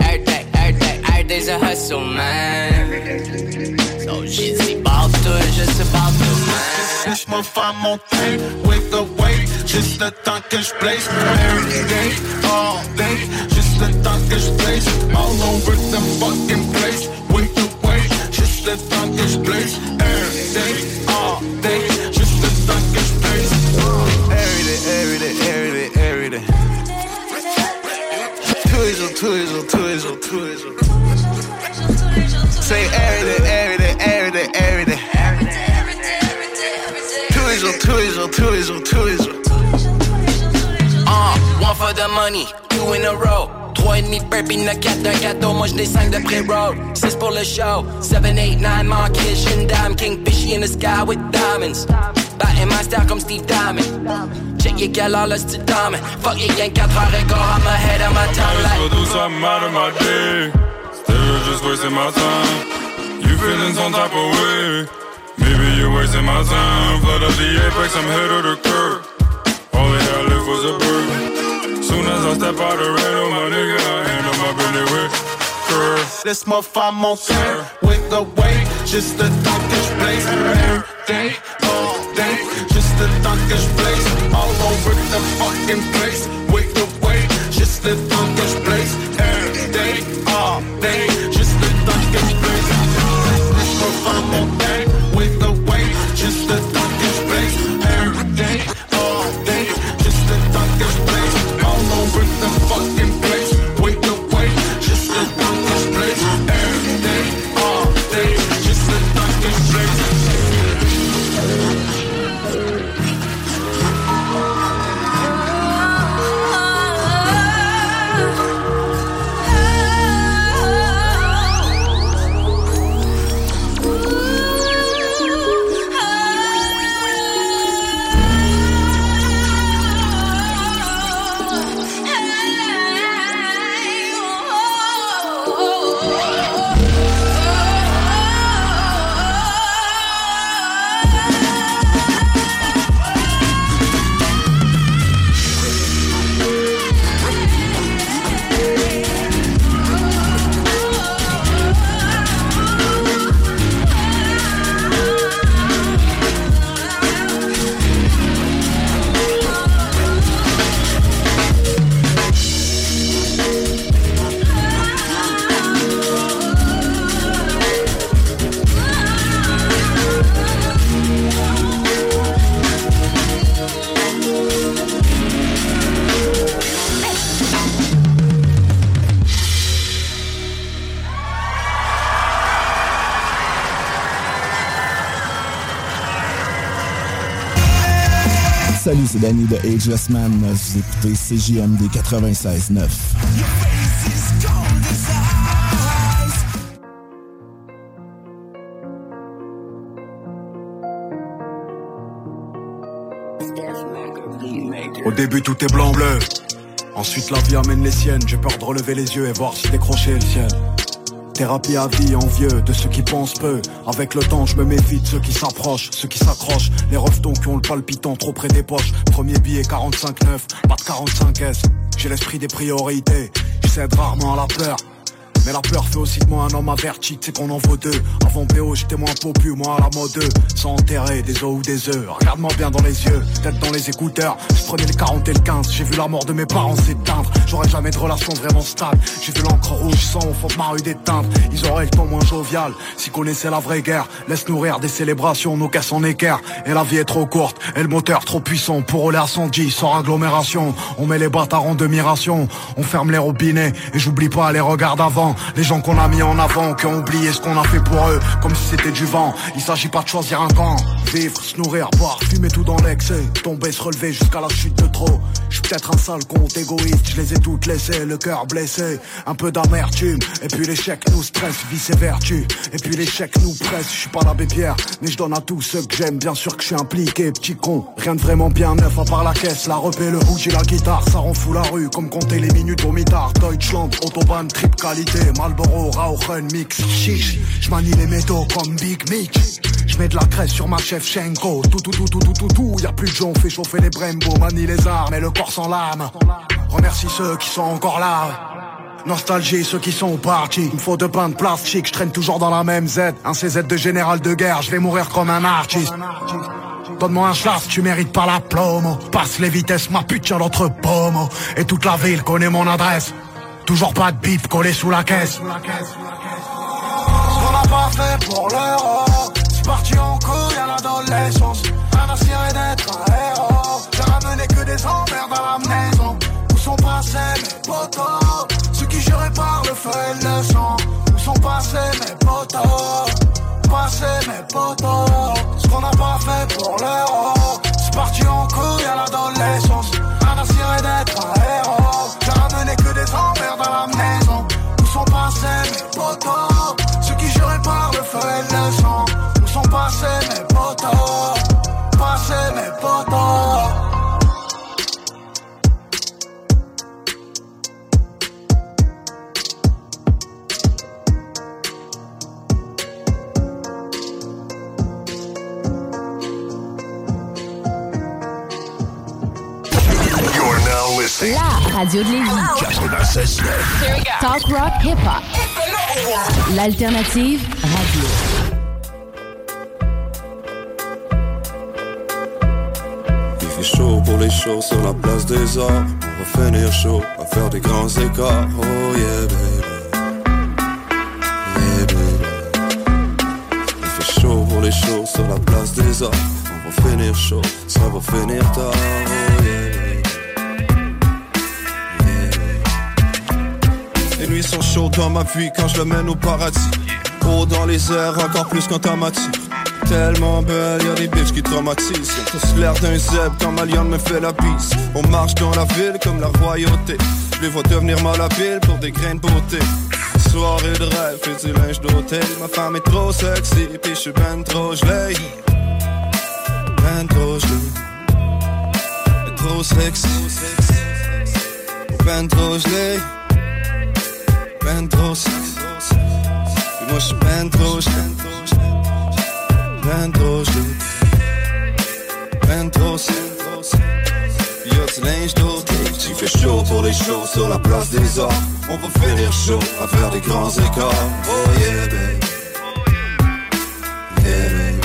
Speaker 23: Every day, every day, every day's a hustle, man. So j'ai dit, barre tout, je sais tout, man.
Speaker 7: Laisse-moi faire monter with the way, juste le temps que je blaze. Every day, all day, juste le temps que je blaze. All over the fucking place with the way, juste le temps que je blaze. Every day, all day, juste le temps que je blaze. Every day, every day, every day, every day. Tous les jours, tous les jours, tous les jours, tous les jours. Say every day, every day, every day, every day. Tous les jours, tous les jours, tous les jours, tous les jours.
Speaker 23: For the money, two in a row. Trois et demi burpee, le 4 d'un gâteau, moi j'n'ai 5 de pré-roll. 6 pour le show, 7, 8, 9, manqué, shin dime, king fishy in the sky with diamonds. Batting my style comme Steve Diamond. Check your gal all style diamond. Fuck your gang 4 heures go, I'm ahead of my time like.
Speaker 24: do something out of my day. Still just wasting my time. You feeling some type of way? Maybe you're wasting my time. Flood up the apex, I'm head of the curb. Only I live was a bird. Soon as I step out the rain, my nigga, I handle my business with curve.
Speaker 7: Laisse-moi faire monter with the way, juste le temps que je blaze. Every day, all day, juste le temps que je blaze. All over the fucking place with the way, juste le temps que je blaze. Every day, all day,
Speaker 25: Danny de Ageless Man. Vous écoutez CJMD 96.9.
Speaker 26: Au début tout est blanc bleu Ensuite la vie amène les siennes J'ai peur de relever les yeux et voir si décrocher le ciel Thérapie à vie envieux de ceux qui pensent peu. Avec le temps je me méfie de ceux qui s'approchent Ceux qui s'accrochent. Les reftons qui ont le palpitant trop près des poches. Premier billet 45-9 Pas de 45S J'ai l'esprit des priorités Je rarement à la peur mais la peur fait aussi de moi un homme averti, c'est qu'on en vaut deux. Avant PO, j'étais moins popu, moi à la mode 2. Sans enterrer des os ou des œufs. Regarde-moi bien dans les yeux, tête dans les écouteurs. Je prenais le 40 et le 15, j'ai vu la mort de mes parents s'éteindre. J'aurais jamais de relation vraiment stable. J'ai vu l'encre rouge sang au fond de ma d'éteindre. Ils auraient le ton moins jovial. S'ils connaissaient la vraie guerre, laisse nourrir des célébrations, nos caisses en équerre. Et la vie est trop courte, et le moteur trop puissant pour rouler à 110 sans agglomération. On met les bâtards en demi-ration, on ferme les robinets, et j'oublie pas les regards d'avant. Les gens qu'on a mis en avant, qui ont oublié ce qu'on a fait pour eux, comme si c'était du vent. Il s'agit pas de choisir un camp. Vivre, se nourrir, boire, fumer tout dans l'excès. Tomber, se relever jusqu'à la chute de trop. Je suis peut-être un sale compte égoïste, je les ai toutes laissées, le cœur blessé. Un peu d'amertume, et puis l'échec nous stresse, vice et vertu. Et puis l'échec nous presse, je suis pas l'abbé Pierre, mais je donne à tous ceux que j'aime. Bien sûr que je suis impliqué, petit con. Rien de vraiment bien neuf à part la caisse, la repée, le rouge et la guitare. Ça rend fou la rue, comme compter les minutes au mitard. Deutschland, Autobahn, trip qualité, Marlboro, Rauchen, mix, chiche. Je manie les métaux comme Big Mick. Je mets de la graisse sur ma chef Shenko. Tout, tout, tout, tout, tout, tout, tout. Y'a plus de gens, fait chauffer les Brembo. Manie les armes et le corps sans lame. Remercie ceux qui sont encore là. Nostalgie, ceux qui sont partis. Il me faut deux pains de plastique, je traîne toujours dans la même Z. Un CZ de général de guerre, je vais mourir comme un artiste. Donne-moi un chasse, tu mérites pas la plomo. Passe les vitesses, ma pute tient pomo. Et toute la ville connaît mon adresse. Toujours pas de bip collé sous la caisse. Ce qu'on n'a pas fait pour l'euro, c'est parti en couille à l'adolescence. Un aspiré d'être un héros. J'ai ramené que des emmerdes à la maison. Où sont passés mes potos? Ceux qui juraient par le feu et le sang. Où sont passés mes potos? Passés mes potos. Ce qu'on n'a pas fait pour l'euro, La
Speaker 3: radio de Lévis.
Speaker 2: 96.9.
Speaker 3: Talk rock hip hop. L'alternative radio.
Speaker 27: Il fait chaud pour les shows sur la place des arts. On va finir chaud à faire des grands écarts. Oh yeah, baby. Yeah, baby. Il fait chaud pour les shows sur la place des arts. On va finir chaud, ça va finir tard. Les nuits sont chaudes dans ma vie quand je le mène au paradis. Haut dans les airs, encore plus quand t'as m'attire. Tellement belle, y'a des bitches qui traumatisent. L'air d'un zèbre quand ma lionne me fait la bise. On marche dans la ville comme la royauté. Je les vois devenir malhabiles pour des grains de beauté. Soirée de rêve et du linge d'hôtel. Ma femme est trop sexy, puis je suis ben trop gelé. Ben trop gelé. Et trop sexy. Ben trop gelé. Ben moi je suis ben. Ben. Ben du. Il fait chaud pour les shows sur la place des arts. On va finir chaud à faire des grands écarts. Oh yeah, baby. Yeah, baby.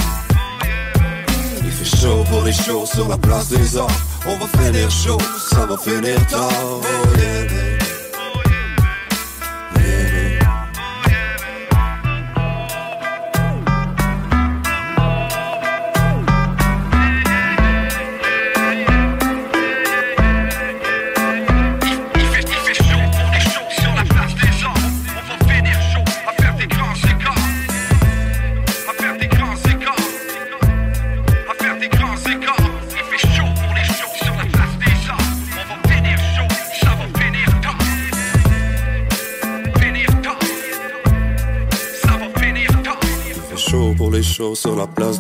Speaker 27: Il fait chaud pour les shows sur la place des arts. On va finir chaud, ça va finir tard. Oh.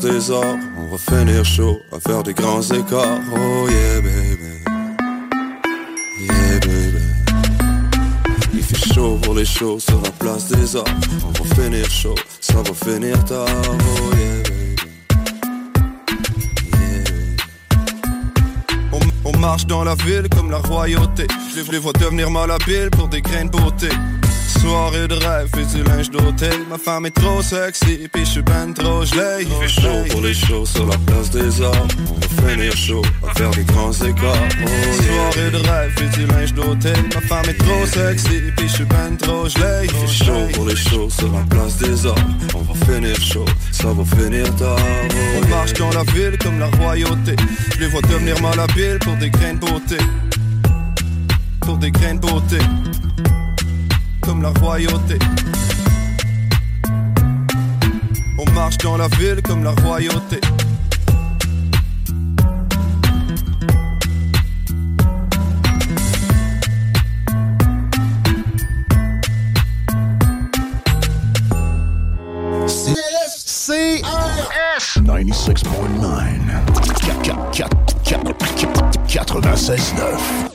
Speaker 27: On va finir chaud à faire des grands écarts. Oh yeah, baby. Yeah, baby. Il fait chaud pour les shows sur la place des arts. On va finir chaud, ça va finir tard. Oh yeah, baby. Yeah. On, marche dans la ville comme la royauté. Je les- vois devenir malhabiles pour des grains de beauté. Soirée de rêve et du linge d'hôtel. Ma femme est trop sexy, puis je suis ben trop gelé. Il fait chaud pour les shows sur la place des arts. On va finir chaud à faire des grands écarts. Oh, Soirée de rêve et du linge d'hôtel. Ma femme est trop sexy, puis je suis ben trop gelé. Il fait chaud pour les shows sur la place des arts. On va finir chaud, ça va finir tard. On marche dans la ville comme la royauté. Je les vois devenir malhabiles pour des grains de beauté. Pour des grains de beauté. Comme la royauté. On marche dans la ville comme la royauté.
Speaker 12: CRS
Speaker 2: 96.9 96.9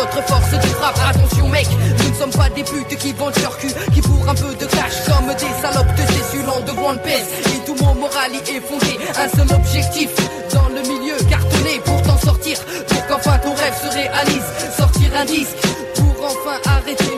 Speaker 28: notre force de frappe. Attention, mec, nous ne sommes pas des putes qui vendent leur cul, qui pour un peu de cash, comme des salopes de Césulon de grande pèse. Et tout mon moral y est fondé. Un seul objectif dans le milieu, cartonné pour t'en sortir. Pour qu'enfin ton rêve se réalise. Sortir un disque pour enfin arrêter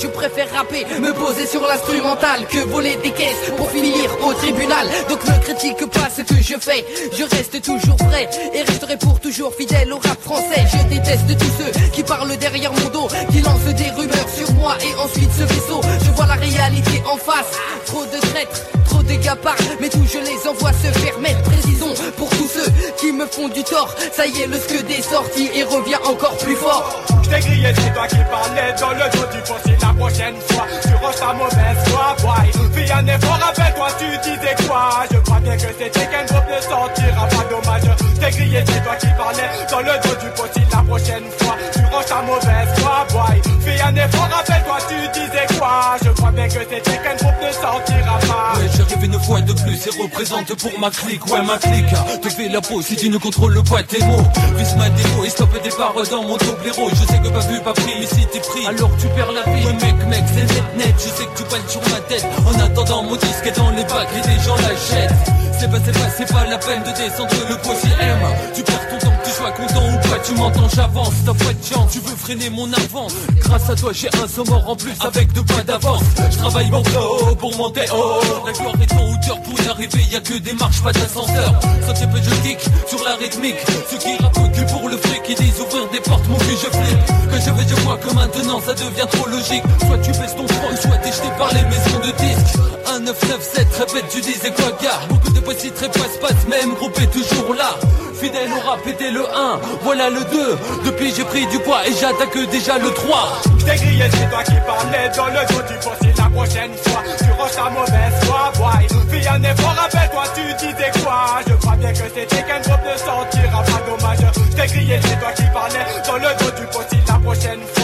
Speaker 28: je préfère rapper, me poser sur l'instrumental que voler des caisses pour finir au tribunal. Donc ne critique pas ce que je fais. Je reste toujours vrai et resterai pour toujours fidèle au rap français. Je déteste tous ceux qui parlent derrière mon dos, qui lancent des rumeurs sur moi et ensuite ce vaisseau. Je vois la réalité en face. Trop de traîtres, trop de gapards, mais tous je les envoie se faire mettre. Précisons pour tous ceux qui me font du tort. Ça y est, le scud est sorti et revient encore plus fort.
Speaker 29: Je grillé, c'est toi qui parlais dans le dos du fossile la prochaine fois. Tu ranges ta mauvaise foi, boy. Fais un effort, rappelle-toi, tu disais quoi? Je crois bien que c'était qu'un groupe ne sortira pas dommage. T'ai grillé, c'est toi qui parlais dans le dos du fossile la prochaine fois. Mauvaise foi, boy. Fais un effort, rappelle-toi, tu disais quoi? Je crois bien que c'était qu'un groupe ne sortira pas.
Speaker 30: Ouais, j'arrive une fois de plus et représente pour ma clique, ouais ma clique. Te fais la peau si tu ne contrôles pas tes mots. Vise ma démo et stoppe des barres dans mon doblero Je sais que pas vu, pas pris, ici t'es pris Alors tu perds la vie, ouais mec, mec, c'est net, net. Je sais que tu balles sur ma tête. En attendant mon disque est dans les bacs et des gens l'achètent. C'est pas, c'est pas, c'est pas la peine de descendre le si M Tu perds ton temps sois content ou pas Tu m'entends, j'avance, t'as pas de chance Tu veux freiner mon avance. Grâce à toi j'ai un saumon en plus avec deux pas d'avance. Je travaille mon flow pour monter haut. La gloire est en hauteur pour y arriver. Y'a que des marches, pas d'ascenseur. Sautez peu je kick sur la rythmique. Ceux qui rappent que pour le fric Ils disent ouvrir des portes, mon cul je flippe. Que je vais, je vois que maintenant ça devient trop logique. Soit tu baisses ton front, soit t'es par les maisons de disques. 1, 9, 9, 7, répète tu disais quoi gars? Beaucoup de petits très passe passe même groupe est toujours là. Fidèle au rap était le 1, voilà le 2 Depuis j'ai pris du poids et j'attaque déjà le 3
Speaker 29: Je t'ai grillé, c'est toi qui parlais dans le dos du fossile la prochaine fois. Tu ranges ta mauvaise foi, boy. Fais un effort, rappelle-toi, tu disais quoi? Je crois bien que c'était qu'un groupe ne sortira pas dommage. Je t'ai grillé, c'est toi qui parlais dans le dos du fossile la prochaine fois.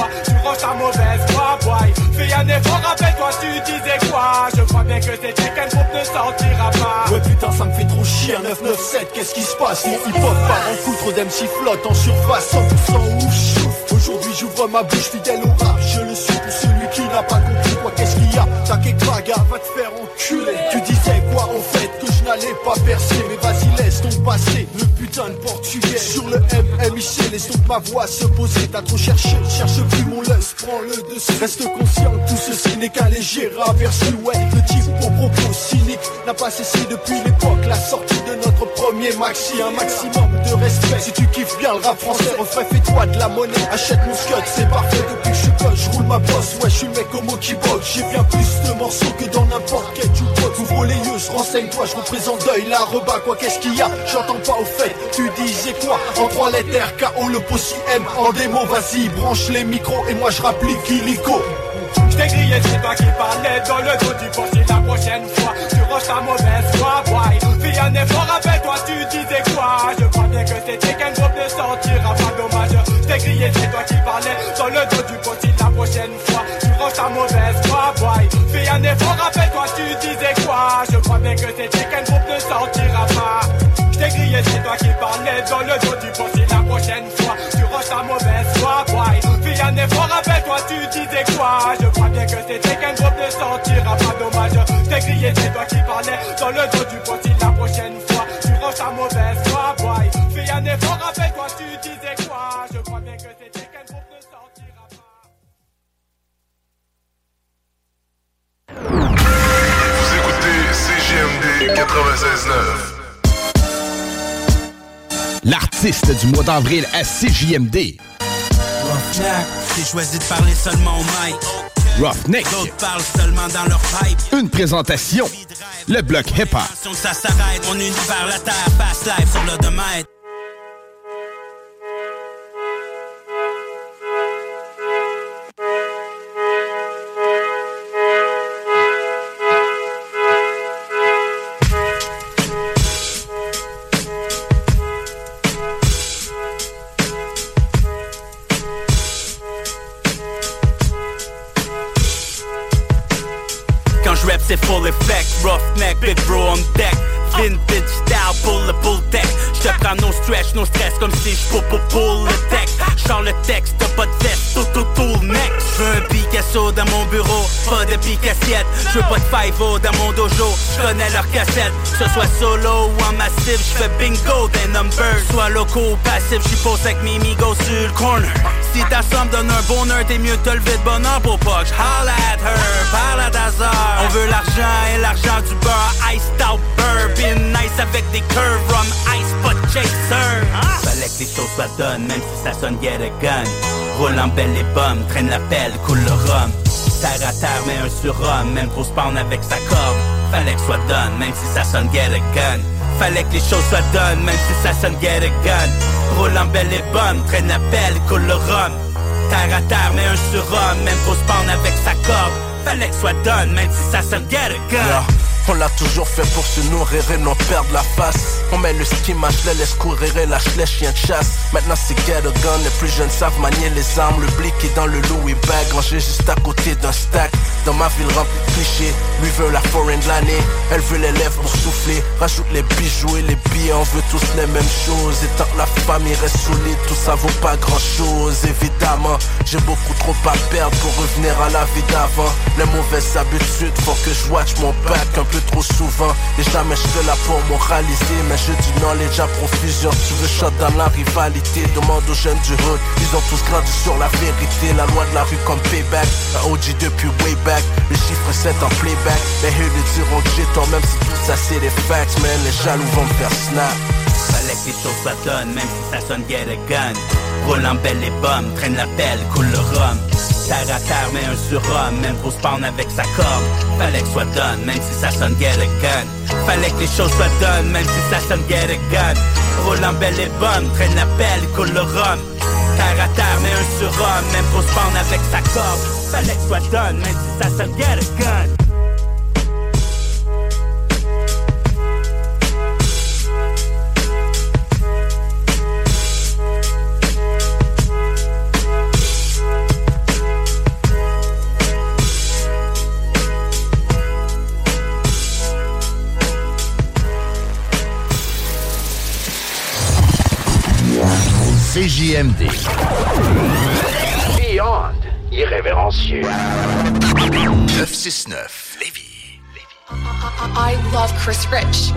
Speaker 29: Un effort, rappelle-toi, tu disais quoi? Je crois bien que c'était qu'un groupe ne sortira pas.
Speaker 31: Ouais putain ça me fait trop chier un 997 Qu'est-ce qui se passe? Mon hip-hop part en foutre d'MC flotte en surface. 100% ouf Aujourd'hui j'ouvre ma bouche fidèle au rap. Je le suis pour celui qui n'a pas compris. Quoi qu'est-ce qu'il y a? Pas gars va te faire enculer. Tu disais quoi en fait que je n'allais pas percer. Mais vas-y laisse ton Le putain de portugais. Sur le MMIC laisse donc ma voix se poser. T'as trop cherché cherche plus mon laisse Prends le dessus Reste conscient tout ceci n'est qu'un léger aperçu Ouais le type au propos cynique N'a pas cessé depuis l'époque La sortie de notre premier maxi. Un maximum de respect. Si tu kiffes bien le rap français Refais fais-toi de la monnaie. Achète mon scud c'est parfait. Depuis que je suis pote je roule ma bosse. Ouais je suis le mec au mot qui boxe. J'ai bien plus de morceaux que dans n'importe quel jukebox. Ouvre les yeux je renseigne-toi Je représente deuil la rebat. Quoi qu'est-ce qu'il y a? J'entends pas au fait Tu disais quoi? En trois lettres KO le possi M En démo vas-y branche les micros Et moi je rapplique illico
Speaker 29: Je t'ai grillé, c'est toi qui parlais dans le dos du fossile la prochaine fois. Tu ranges ta mauvaise foi, boy. Fais un effort, rappelle-toi, tu disais quoi? Je crois bien que c'était qu'un groupe ne sortira pas dommage. Je t'ai grillé, c'est toi qui parlais dans le dos du fossile la prochaine fois. Tu ranges ta mauvaise foi, boy. Fais un effort, rappelle-toi, tu disais quoi? Je crois bien que c'était qu'un groupe ne sortira pas. Grillé, c'est toi qui parlais dans le dos du fossile la prochaine fois. Tu ranges ta mauvaise foi, boy. Fais un effort, rappelle-toi, tu disais quoi? Je crois bien que c'était qu'un groupe ne sortira pas dommage. T'ai grillé, c'est toi qui parlais dans le dos du fossile la prochaine fois. Tu ranges ta mauvaise foi, boy. Un effort, rappelle-toi, tu disais quoi? Je crois bien que c'était qu'un groupe ne sortira pas.
Speaker 2: Vous écoutez CGMD 96.9. artiste du mois d'avril à CJMD.
Speaker 32: Roughneck, j'ai choisi de parler seulement au mic.
Speaker 2: Roughneck.
Speaker 32: D'autres parlent seulement dans leur pipe.
Speaker 2: Une présentation. Le bloc hip-hop.
Speaker 32: Ça s'arrête, mon univers, la terre, fast life sur. Quand bingo des numbers Soit locaux ou passif, j'suis pose avec Mimi go sur le corner. Si ta somme donne un bonheur, t'es mieux te lever de bonheur pour pas que at her Parle à on veut l'argent et l'argent du beurre. Iced out bourbon, nice avec des curves Rum ice, de chaser. Fallait que les choses soient donnes, même si ça sonne get a gun. Roule en belle et bombe, traîne la pelle, coule le rhum. Terre à terre, mais un surhomme, même trop spawn avec sa corde Fallait que soit donne, même si ça sonne get a gun Fallait que les choses soient donnes, même si ça sonne get a gun. Roule en belle et bombe, traîne la pelle, coule le Terre à terre, mais un surhomme, même trop spawn avec sa corde Fallait que soit donne, même si ça sonne get a gun.
Speaker 7: On l'a toujours fait pour se nourrir et non perdre la face. On met le ski, je les laisse courir et lâche les chiens de chasse. Maintenant c'est get a gun, les plus jeunes savent manier les armes. Le blick est dans le Louis bag, rangé juste à côté d'un stack. Dans ma ville remplie de clichés, lui veut la foreign l'année Elle veut les lèvres pour souffler, rajoute les bijoux et les billets On veut tous les mêmes choses, et tant que la famille reste solide Tout ça vaut pas grand chose, évidemment J'ai beaucoup trop à perdre pour revenir à la vie d'avant. Les mauvaises habitudes font que je watch mon back un peu trop souvent. Et jamais je fais là pour moraliser. Mais je dis knowledge à profusion. Si tu veux shot dans la rivalité. Demande aux jeunes du hood. Ils ont tous grandi sur la vérité. La loi de la rue comme payback. Un OG depuis way back. Les chiffres 7 en playback. Les haters diront que j'ai tort Même si tout ça c'est des facts. Man les jaloux vont me faire snap
Speaker 32: Fallait que les choses soient donnes, même si ça sonne get a gun. Roule en belle bombe, traîne la pelle, coule le rhum. Terre à terre, mais un surhomme, même pour spawn avec sa corde Fallait que soit donne, même si ça sonne get a gun. Fallait que les choses soient donnes, même si ça sonne get a gun. Roule en belle et bombe, traîne la pelle, coule le rhum. Terre à terre, mais un surhomme, même pour spawn avec sa corde Fallait que soit donne, même si ça sonne get a gun
Speaker 33: CJMD.
Speaker 34: Beyond irrévérencieux.
Speaker 33: 969 Lévis.
Speaker 35: I love Chris Rich.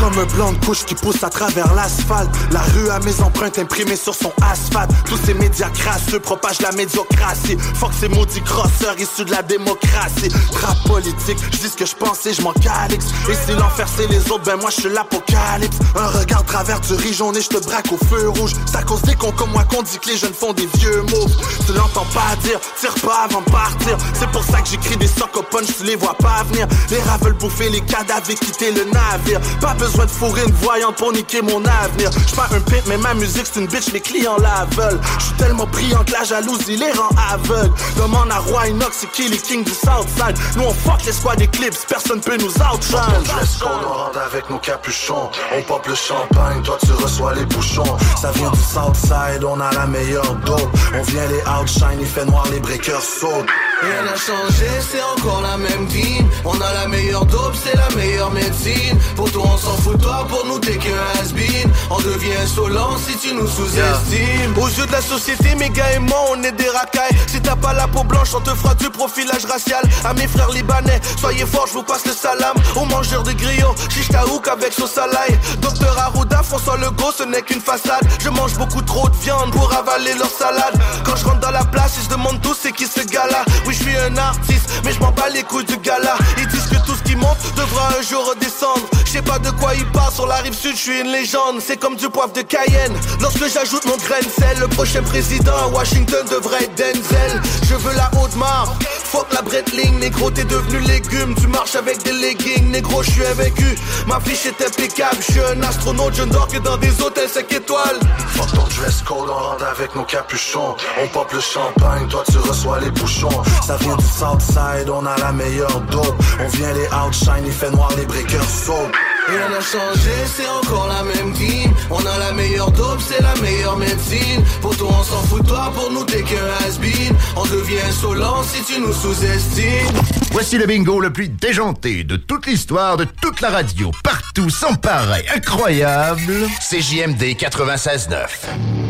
Speaker 36: Je comme un blanc de couche qui pousse à travers l'asphalte. La rue a mes empreintes imprimées sur son asphalte. Tous ces médias crasseux propagent la médiocratie. Fuck ces maudits crosseurs issus de la démocratie. Rap politique, je dis ce que je pense et je m'en calix. Et si l'enfer c'est les autres, ben moi je suis l'apocalypse. Un regard travers du riz jaune et je te braque au feu rouge. À cause des cons comme moi qu'on dit que les jeunes font des vieux mots. Tu l'entends pas dire, tire pas avant de partir. C'est pour ça que j'écris des punch, tu les vois pas venir. Les rats veulent bouffer les cadavres et quitter le navire. Pas besoin de fourrer une voyante pour niquer mon avenir. J'suis pas un pimp, mais ma musique c'est une bitch, mes clients la veulent. J'suis tellement brillant que la jalousie les rend aveugles. Demande à Roy Inox, c'est qui les kings du Southside? Nous on fuck les squads Eclipse, personne peut nous outshine.
Speaker 19: rentre avec nos capuchons. On pop le champagne, toi tu reçois les bouchons. Ça vient du Southside, on a la meilleure dope. On vient les outshine, il fait noir, les breakers sautent.
Speaker 37: Rien n'a changé, c'est encore la même team. On a la meilleure dope, c'est la meilleure médecine. Pour toi, on s'en fout, toi, pour nous, t'es qu'un has-been. On devient insolent si tu nous sous-estimes.
Speaker 38: Aux yeux de la société, mes gars et moi, on est des racailles. Si t'as pas la peau blanche, on te fera du profilage racial. À mes frères libanais, soyez forts, je vous passe le salam. Aux mangeurs de grillons, chiche taouk avec sauce à l'ail. Docteur Arruda, François Legault, ce
Speaker 7: n'est qu'une façade. Je mange beaucoup trop de viande pour avaler leur salade. Quand je rentre dans la place, ils se demandent tous c'est qui ce gars-là. Oui, je suis un artiste, mais je m'en bats les couilles du gala. Ils disent que tout ce qui monte devra un jour redescendre. Je sais pas de quoi ils parlent sur la rive sud, je suis une légende. C'est comme du poivre de Cayenne. Lorsque j'ajoute mon grain de sel, le prochain président à Washington devrait être Denzel. Je veux la haute marque. Fuck la Breitling, négro, t'es devenu légume. Tu marches avec des leggings, négro, je suis invaincu. Ma fiche est impeccable, je suis un astronaute, je ne dors que dans des hôtels 5 étoiles.
Speaker 19: Fuck ton dress code, on rentre avec nos capuchons. On pop le champagne, toi tu reçois les bouchons. Ça vient du Southside, on a la meilleure dope. On vient les outshine, il fait noir, les breakers soap.
Speaker 7: Rien n'a changé, c'est encore la même team. On a la meilleure dope, c'est la meilleure médecine. Pour toi, on s'en fout, toi, pour nous, t'es qu'un has-been. On devient insolent si tu nous sous-estimes.
Speaker 2: Voici le bingo le plus déjanté de toute l'histoire de toute la radio. Partout, sans pareil, incroyable. CJMD 96.9.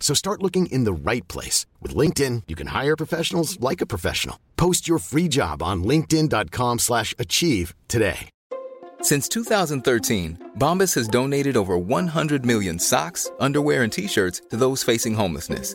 Speaker 39: So start looking in the right place. With LinkedIn, you can hire professionals like a professional. Post your free job on linkedin.com slash achieve today.
Speaker 40: Since 2013, Bombas has donated over 100 million socks, underwear, and t-shirts to those facing homelessness.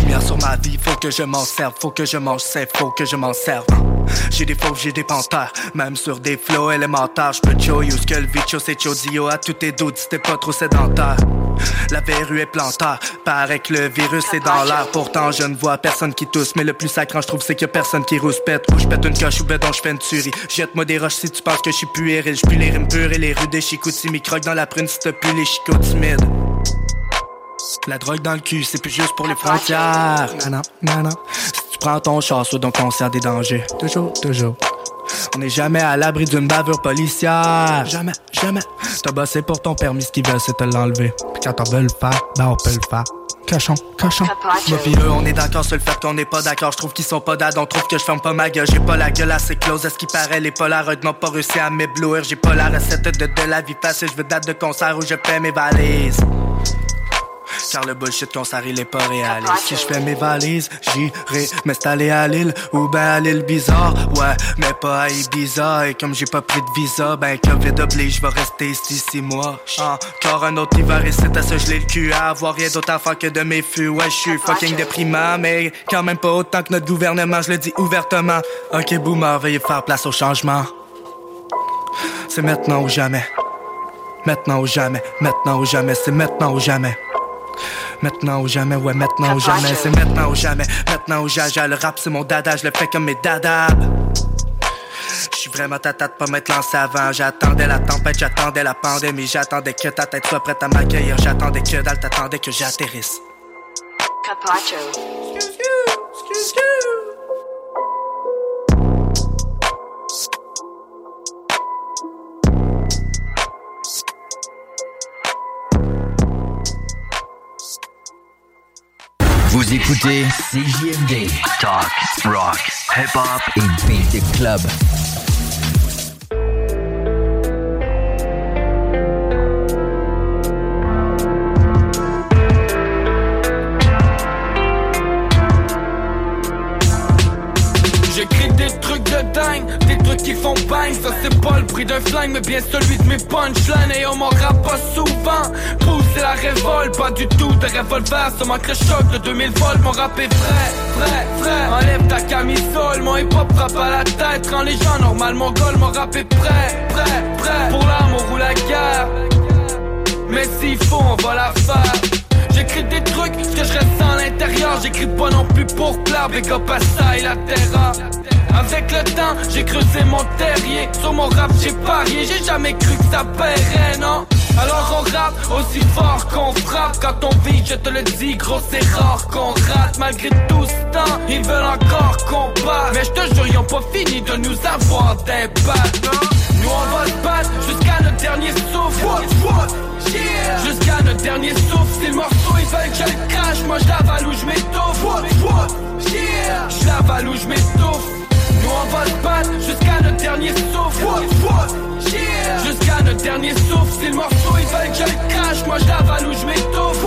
Speaker 41: Lumière sur ma vie, faut que je m'en serve, faut que je mange safe, faut que je m'en serve. J'ai des fauves, j'ai des panthères, même sur des flots élémentaires. J'peux you ce que le vicio c'est chodio à tous tes doutes t'es pas trop sédentaire. La verrue est plantaire, paraît que le virus est dans l'air. Pourtant, je ne vois personne qui tousse. Mais le plus sacrant, je trouve, c'est qu'il y a personne qui rouspète. Ou je pète une coche ou béton, je fais une tuerie. Jette-moi des roches si tu penses que je suis puéril. Je les rimes pures et les rues des chicotis. Mi croque dans la prune si t'as plus les chicots timides. La drogue dans le cul, c'est plus juste pour les frontières. Si tu prends ton char, sois donc conscient des dangers. Toujours, toujours. On n'est jamais à l'abri d'une bavure policière. Jamais, jamais. T'as bossé pour ton permis, ce qu'ils veulent, c'est te l'enlever. Puis quand on veut le faire, ben on peut le faire. Cochon, cochon. Moi pis eux, on est d'accord sur le fait qu'on n'est pas d'accord. Je trouve qu'ils sont pas d'ad, on trouve que je ferme pas ma gueule. J'ai pas la gueule assez close. Est-ce qu'il paraît les polaroids n'ont pas réussi à m'éblouir? J'ai pas la recette de, de la vie facile. Je veux date de concert où je paie mes valises. Car le bullshit qu'on s'arrête il est pas réaliste. Si je fais mes valises, j'irai m'installer à Lille. Ou ben à l'île bizarre, ouais, mais pas à Ibiza. Et comme j'ai pas pris de visa, ben Covid oblige, je vais rester ici six mois. Encore un autre hiver ici à se geler le cul. À avoir rien d'autre à faire que de mes fûts Ouais, je suis fucking déprimant Mais quand même pas autant que notre gouvernement, je le dis ouvertement. Ok boomer, veuillez faire place au changement. C'est maintenant ou jamais. Maintenant ou jamais, maintenant ou jamais, c'est maintenant ou jamais Maintenant ou jamais, ouais, maintenant ou jamais, c'est maintenant ou jamais, maintenant ou jamais. Le rap, c'est mon dada, je le fais comme mes dadabs. J'suis vraiment tata de pas m'être lancé avant. J'attendais la tempête, j'attendais la pandémie. J'attendais que ta tête soit prête à m'accueillir. J'attendais que dalle t'attendais que j'atterrisse. Capacho.
Speaker 9: Vous écoutez CJMD. Talk, rock, hip-hop et beat club.
Speaker 42: Mais bien celui de mes punchlines. Et on m'en pas souvent. Pousser la révolte, pas du tout de revolver. Ça manque le choc de 2000 volts, mon rap est frais, frais, frais Enlève ta camisole, mon hip hop frappe à la tête. Quand les gens normal mon goal, mon rap est prêt, prêt, prêt. Pour l'amour ou la guerre. Mais s'il faut on va la faire. J'écris des trucs, ce que je ressens à l'intérieur. J'écris pas non plus pour plaire, big up à ça et la terre avec le temps, j'ai creusé mon terrier. Sur mon rap, j'ai parié. J'ai jamais cru que ça paierait, non? Alors on rappe aussi fort qu'on frappe. Quand on vit, je te le dis, gros c'est rare qu'on rate. Malgré tout ce temps, ils veulent encore qu'on passe Mais je te jure, ils ont pas fini de nous avoir d'impact Nous on va se battre jusqu'à notre dernier souffle. Yeah. Jusqu'à notre dernier souffle, si le morceau ils veulent que je le cache Moi je l'avale ou je m'étouffe. Yeah. Je l'avale ou je m'étouffe nous on va se battre jusqu'à notre dernier souffle. Yeah. Jusqu'à notre dernier souffle. Si le morceau ils veulent que je le cache Moi je l'avale ou je m'étouffe.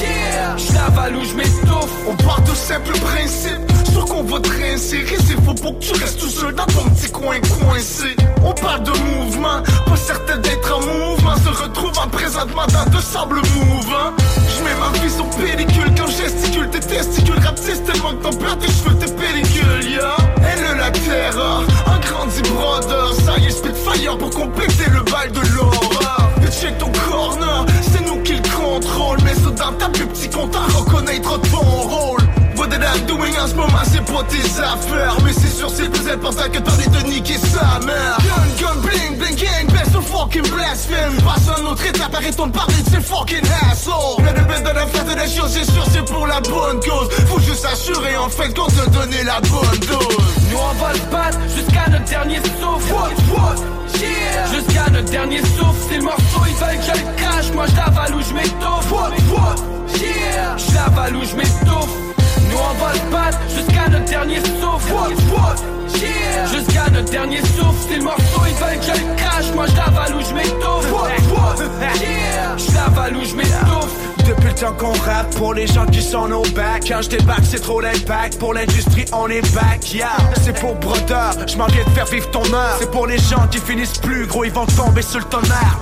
Speaker 42: Yeah. Je l'avale ou je m'étouffe.
Speaker 7: On part de simples principes Sûr qu'on va te réinsérer C'est faux pour que tu restes tout seul dans ton petit coin coincé. On parle de mouvement Pas certain d'être en mouvement. Se retrouve en présentement dans de sable mouvant Je mets ma vie sur pellicule. Quand gesticule tes testicules Rapetissent tellement que ton père tes cheveux tes pellicules yeah. Elle la terreur Un grandi brother Ça y est Spitfire pour compléter le bal de l'horreur. Et check ton corner C'est nous qui le contrôle. Mais ça dans ta plus petit compte à reconnaître ton rôle I'm doing en ce moment c'est pas tes affaires Mais c'est sûr c'est plus important que parler de niquer sa mère. Gun gun bling bling gang best of fucking blasphème. Passe un autre étape arrêtons de parler de ces fucking assholes. Mais le bête de la fête des choses c'est sûr c'est pour la bonne cause. Faut juste assurer en fait qu'on te donner la bonne dose.
Speaker 42: Nous on va se battre jusqu'à notre dernier souffle Yeah. Jusqu'à notre dernier souffle Si le morceau ils veulent que je le cache Moi je l'avale ou je m'étouffe yeah. Je l'avale ou je m'étouffe nous on va se battre jusqu'à notre dernier souffle. Jusqu'à notre dernier souffle Si le morceau ils veulent que je le cache Moi je l'avale ou je m'étouffe yeah. Je l'avale ou je m'étouffe
Speaker 41: depuis le
Speaker 43: temps qu'on rappe pour les gens qui sont nos bacs. Quand je débarque, c'est trop d'impact. Pour l'industrie, on est back. Yeah, c'est pour brodeur. Je m'en viens de faire vivre ton heure. C'est pour les gens qui finissent plus gros, ils vont tomber sur le tonnerre.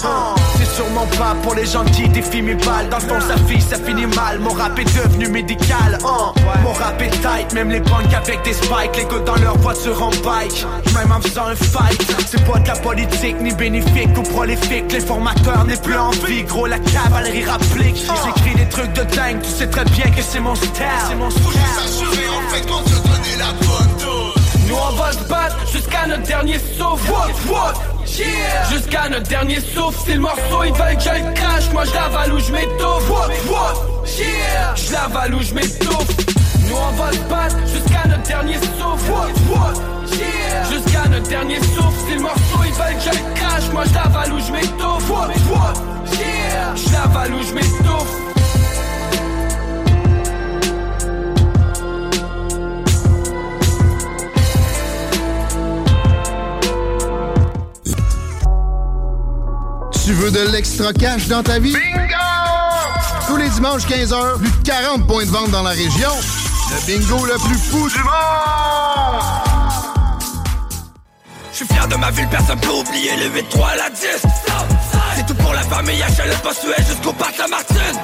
Speaker 43: C'est sûrement pas pour les gens qui défient mes balles. Dans le fond, ça fille, ça finit mal. Mon rap est devenu médical. Mon rap est tight, même les punks avec des spikes. Les gars dans leur voiture bike. Même en faisant un fight. C'est pas de la politique, ni bénéfique ou prolifique. Les formateurs n'est plus en vie. Gros, la cavalerie rapplique. J'écris des trucs de dingue, tu sais très bien que c'est mon style. C'est mon style.
Speaker 26: en fait qu'on se donnait la bonne dose.
Speaker 41: Nous on va se battre jusqu'à notre dernier souffle What, what, yeah Jusqu'à notre dernier souffle Si le morceau ils veulent que je le crache Moi je l'avale ou je m'étouffe What, what, yeah Je l'avale ou je m'étouffe Nous on va se battre jusqu'à notre dernier souffle What, what, yeah. Jusqu'à notre dernier souffle Si le morceau ils veulent que je le crache Moi je l'avale ou je m'étouffe. What, what, yeah. Je l'avale ou je m'étouffe.
Speaker 2: Tu veux de l'extra cash dans ta vie? Bingo! Tous les dimanches 15h, plus de 40 points de vente dans la région. Le bingo le plus fou du monde!
Speaker 41: Je suis fier de ma ville, personne peut oublier le 8-3 à la 10 C'est tout pour la famille, HLM Postuel jusqu'au parc La Martine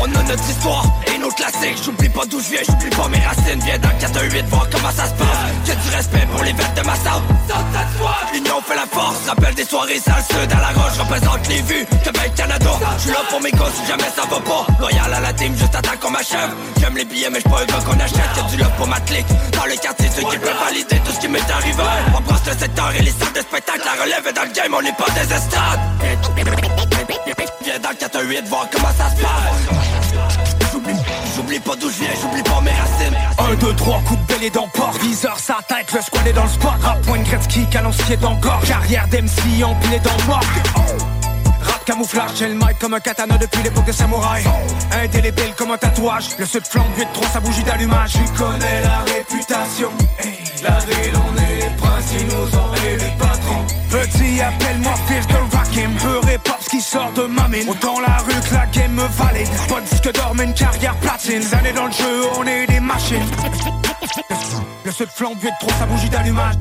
Speaker 41: On a notre histoire nos classiques J'oublie pas d'où je viens, j'oublie pas mes racines. Viens dans le 418 voir comment ça se passe. J'ai du respect pour les vertes de ma salle. L'union fait la force, rappelle des soirées sales. Sud à la roche, représente les vues Québec, Canada, je suis là pour mes gosses si jamais ça va pas. Loyal à la team, juste attends qu'on m'achève. J'aime les billets mais j'suis pas un gars qu'on achète. Y'a du love pour ma clique. Dans le quartier, ceux qui peuvent valider tout ce qui m'est arrivé. On brosse le secteur et les salles de spectacle La relève est dans le game, on n'est pas des estrades. Viens dans le 418 voir comment ça se passe J'oublie- pas d'où je viens, j'oublie pas mes racines.
Speaker 42: Un, deux, trois, coups de belle et d'emport Viseur, sa tête, le squad est dans le spot. Rap, point de Gretzky, canon est dans Carrière d'MC, empilé dans le Rap camouflage, j'ai le mic comme un katana depuis l'époque des samouraïs Indélébile comme un tatouage. Le seul flanc 8-3, sa bougie d'allumage. Tu connais la réputation. La ville, on est les princes, ils nous ont les patrons. Petit, appelle-moi fils de Rakim Pur et ce qui sort de ma mine. Autant la rue que la game me valide. Pas de disque d'or, mais une carrière platine. Des années dans le jeu, on est des machines. Le seul flambe de trop sa bougie d'allumage.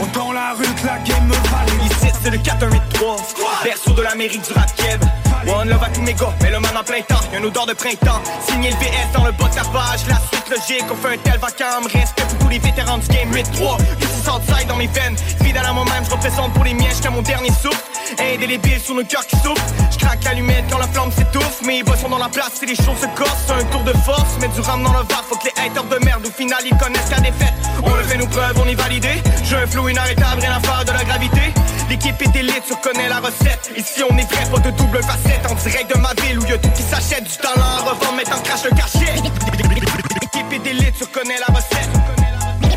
Speaker 42: Autant la rue que la game me valide.
Speaker 41: Ici c'est le 4183 Berceau de l'Amérique du rap keb One love à tous mes gars, mais le man en plein temps. Y'a une odeur de printemps. Signé le VS dans le bas de page. La suite logique, on fait un tel vacarme. Respect pour tous les vétérans du game 8-3 Ici Southside dans mes veines. Fidèle à moi-même, je représente pour les miens Jusqu'à mon dernier souffle Indélébile sur nos cœurs qui souffrent. Je craque l'allumette quand la flamme s'étouffe Mes boss sont dans la place, c'est les choses se corsent. Un tour de force, mais du rame dans le var Faut que les haters de merde au final ils connaissent la défaite On le fait nos preuves, on est validé. J'ai un flow inarrêtable, rien à faire de la gravité. L'équipe est élite, tu reconnais la recette. Ici on est vrai, pas de double facette. En direct de ma ville où y'a tout qui s'achète. Du talent à revendre, mais t'en crache le cachet. L'équipe est élite, tu reconnais la recette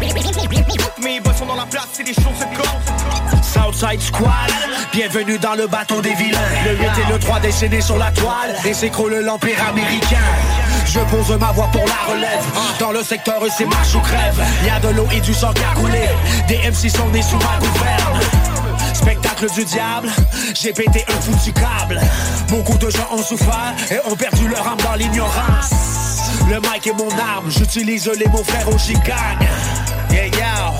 Speaker 41: Mes sont dans la place, c'est les choses se corsent
Speaker 42: Southside Squad, bienvenue dans le bateau des vilains. Le 8 et le 3 déchaînés sur la toile, et s'écroule l'empire américain. Je pose ma voix pour la relève. Dans le secteur, c'est marche ou crève. Y a de l'eau et du sang qui a coulé. Des MC sont nés sous ma gouverne. Spectacle du diable, j'ai pété un foutu câble. Beaucoup de gens ont souffert et ont perdu leur âme dans l'ignorance. Le mic est mon arme, j'utilise les mots frères au gigagne. Yeah.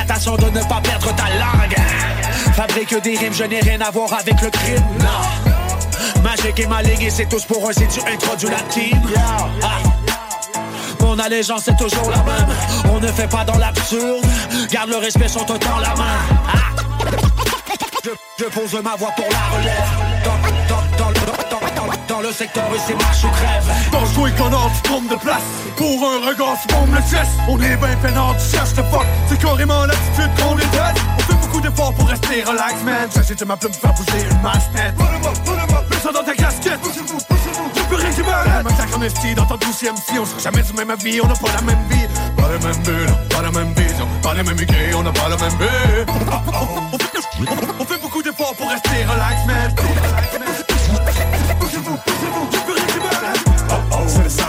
Speaker 42: Attention de ne pas perdre ta langue. Fabrique des rimes, je n'ai rien à voir avec le crime. Magique et maligne, et c'est tous pour un, si tu introduis la team. Mon allégeance est toujours la même. On ne fait pas dans l'absurde. Garde le respect, sont autant la main. Je, je pose ma voix pour la relève. Dans, dans- dans le secteur, et c'est marche ou crève.
Speaker 26: Pense-toi qu'on a tu tombes de place. Pour un regard, tu bombes le chest. On est ben peinard, tu cherches le fuck. C'est carrément l'attitude qu'on déteste On fait beaucoup d'efforts pour rester relax, man. Sachez de ma plume faire bouger une masse up, mets ça dans ta casquette. Y'a plus rien qui m'arrête Massacre en esti dans ton douzième si. On sera jamais du même avis, on n'a pas la même vie. Pas la même bulle, pas la même vision. Pas les mêmes idées, on n'a pas la même vie on fait beaucoup d'efforts pour rester relax, man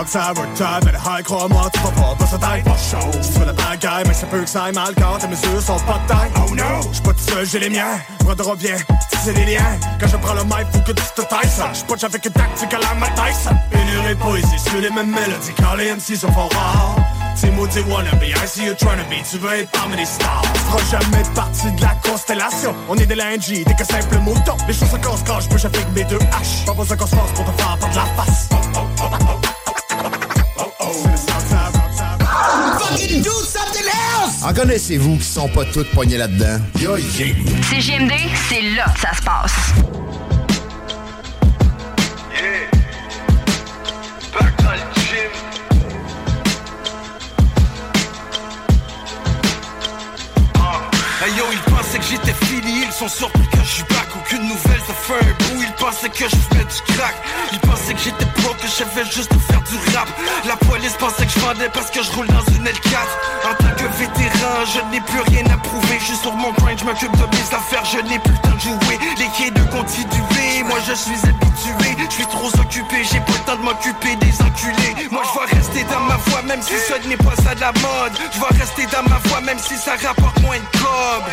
Speaker 26: ça, work time, mais high, crois-moi, tu vas pas bosser taille. Pas chaud. Tu fais la bagaille, mais ça peut que ça aille mal quand tes mesures sont pas de taille. Oh no! J'suis pas tout seul, j'ai les miens. Bras revient, c'est des liens. Quand je prends le mic, faut que tu te tailles ça. J'punch avec une tactique à la Mike Tyson. Pénurie de poésie sur les mêmes mélodies quand les MC sont fort rares. T'es maudit wannabe, I see you trying to be, tu veux être parmi les stars. Tu feras jamais partie de la constellation. On est des lundis, des que simples moutons. Les choses se cassent quand je avec mes deux haches. Pas besoin qu'on se force pour te faire perdre la face.
Speaker 44: Fucking do something else!
Speaker 2: En connaissez-vous qui sont pas toutes poignées là-dedans? Yo, yeah.
Speaker 45: CGMD, c'est là que ça se passe.
Speaker 46: Back dans le gym.
Speaker 7: Hey yo, que j'étais fini, ils sont surpris que je suis back. Aucune nouvelle, ça fait un bout. Ils pensaient que je fais du crack. Ils pensaient que j'étais pro, que je vais juste faire du rap. La police pensait que je vendais parce que je roule dans une L4. En tant que vétéran, je n'ai plus rien à prouver. Je suis sur mon grind, je m'occupe de mes affaires, je n'ai plus le temps de jouer. Les quais de continuer, moi je suis habitué. Je suis trop occupé, j'ai pas le temps de m'occuper des enculés. Moi je vais rester dans ma voie, même si ce n'est pas ça de la mode. Je vais rester dans ma voie, même si ça rapporte moins de cob.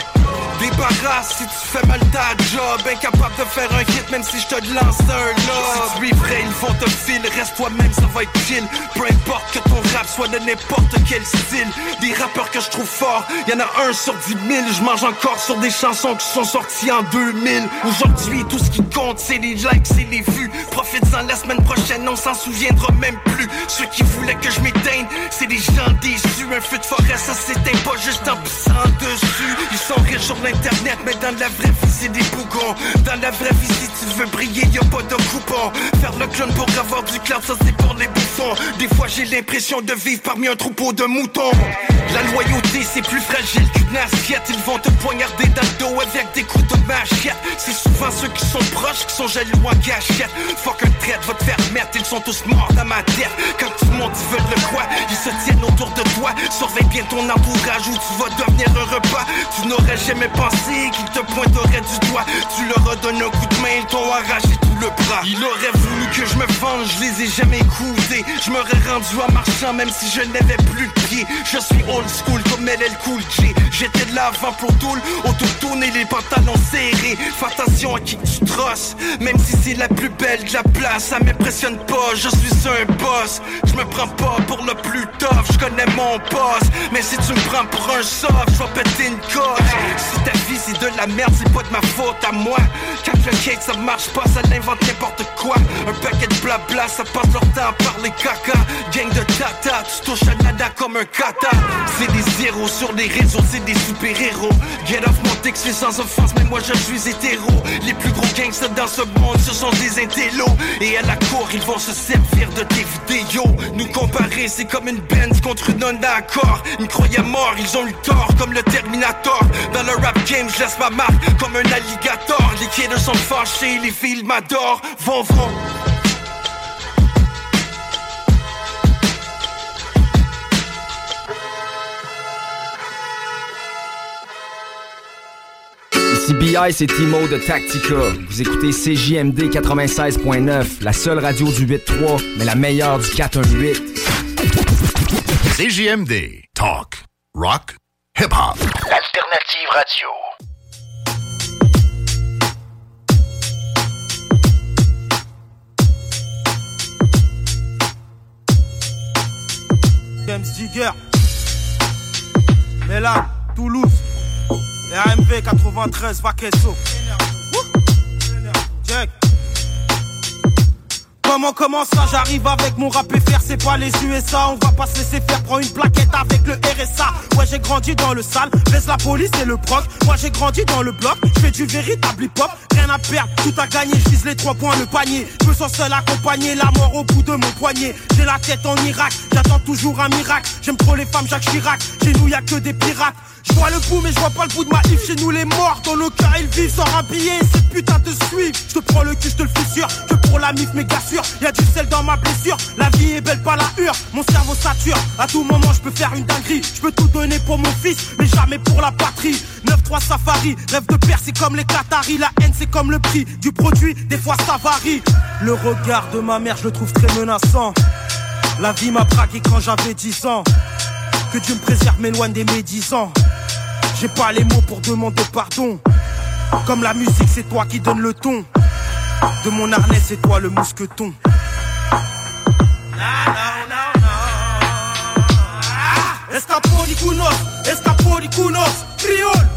Speaker 7: Débarrasse. Si tu fais mal ta job Incapable de faire un hit même si je te lance un lob. Si tu es vrai ils vont te filer. Reste toi-même ça va être chill. Peu importe que ton rap soit de n'importe quel style. Des rappeurs que je trouve forts Y'en a un sur dix mille. Je mange encore sur des chansons qui sont sorties en 2000 Aujourd'hui tout ce qui compte c'est les likes c'est les vues. Profites-en la semaine prochaine on s'en souviendra même plus. Ceux qui voulaient que je m'éteigne C'est des gens déçus. Un feu de forêt ça s'éteint pas juste en pissant dessus. Ils sont riches l'internet, mais dans la vraie vie c'est des bougons. Dans la vraie vie si tu veux briller, y a pas de coupon. Faire le clone pour avoir du cloud, ça c'est pour les bouffons. Des fois j'ai l'impression de vivre parmi un troupeau de moutons. La loyauté c'est plus fragile qu'une assiette. Ils vont te poignarder dans le dos avec des coups de machette. C'est souvent ceux qui sont proches qui sont jaloux en cachette. Fuck un traite va te faire mettre, ils sont tous morts dans ma tête. Quand tout le monde veulent le quoi, ils se tiennent autour de toi. Surveille bien ton entourage ou tu vas devenir un repas. Tu n'aurais jamais pensé qu'ils te pointeraient du doigt. Tu leur as donné un coup de main, ils t'ont arraché tout Il aurait voulu que je me venge, je les ai jamais écoutés. Je m'aurais rendu en marchant même si je n'avais plus de pied. Je suis old school comme LL Cool J. J'étais de l'avant pour tout, autour et les pantalons serrés. Fais attention à qui tu trosses, même si c'est la plus belle de la place, ça m'impressionne pas. Je suis un boss, je me prends pas pour le plus tough. Je connais mon boss, mais si tu me prends pour un soft, je vais péter une coche. Si ta vie c'est de la merde, c'est pas de ma faute à moi. Quand le cake ça marche pas, ça l'invente n'importe quoi. Un paquet de blabla, ça passe leur temps à parler caca. Gang de tata, tu touches à nada comme un kata. C'est des zéros sur les réseaux, c'est des super-héros. Get off mon texte, c'est sans offense, mais moi je suis hétéro. Les plus gros gangsters dans ce monde, ce sont des intellos. Et à la cour, ils vont se servir de tes vidéos. Nous comparer, c'est comme une Benz contre une Honda Accord. Ils croyaient mort, ils ont eu tort, comme le Terminator. Dans le rap game, je laisse ma marque comme un alligator. Les kids sont fâchés, les filles m'adorent. Vont, vont.
Speaker 42: Ici BI, c'est Timo de Tactica. Vous écoutez CJMD 96.9, la seule radio du 8.3, mais la meilleure du 418.
Speaker 47: CJMD. Talk. Rock. Hip-hop.
Speaker 48: L'alternative radio.
Speaker 49: James Digger. Là, Toulouse. RMV 93, Vaquesso. Check. Comment, comment ça j'arrive avec mon rap FR, c'est pas les USA, on va pas se laisser faire, prendre une plaquette avec le RSA. Ouais, j'ai grandi dans le sale, laisse la police et le proc. Moi j'ai grandi dans le bloc, je fais du véritable hip-hop, rien à perdre, tout à gagner, je les trois points, le panier. Je me sens seul accompagné, la mort au bout de mon poignet. J'ai la tête en Irak, j'attends toujours un miracle. J'aime trop les femmes, Jacques Chirac, chez nous y a que des pirates. Je vois le bout mais je vois pas le bout de ma if Chez nous les morts dans le cas ils vivent sans un billet Ces putains te suivent Je te prends le cul je te le fissure Que pour la mif méga sûr Y'a du sel dans ma blessure. La vie est belle pas la hure. Mon cerveau sature. À tout moment je peux faire une dinguerie. Je peux tout donner pour mon fils Mais jamais pour la patrie. 9-3 safari Rêve de père c'est comme les Qataris. La haine c'est comme le prix du produit. Des fois ça varie. Le regard de ma mère je le trouve très menaçant.
Speaker 7: La vie m'a braqué quand j'avais 10 ans. Que Dieu me préserve, m'éloigne des médisants. J'ai pas les mots pour demander pardon. Comme la musique, c'est toi qui donne le ton. De mon harnais, c'est toi le mousqueton. Escaporicunos, escaporicunos, criol.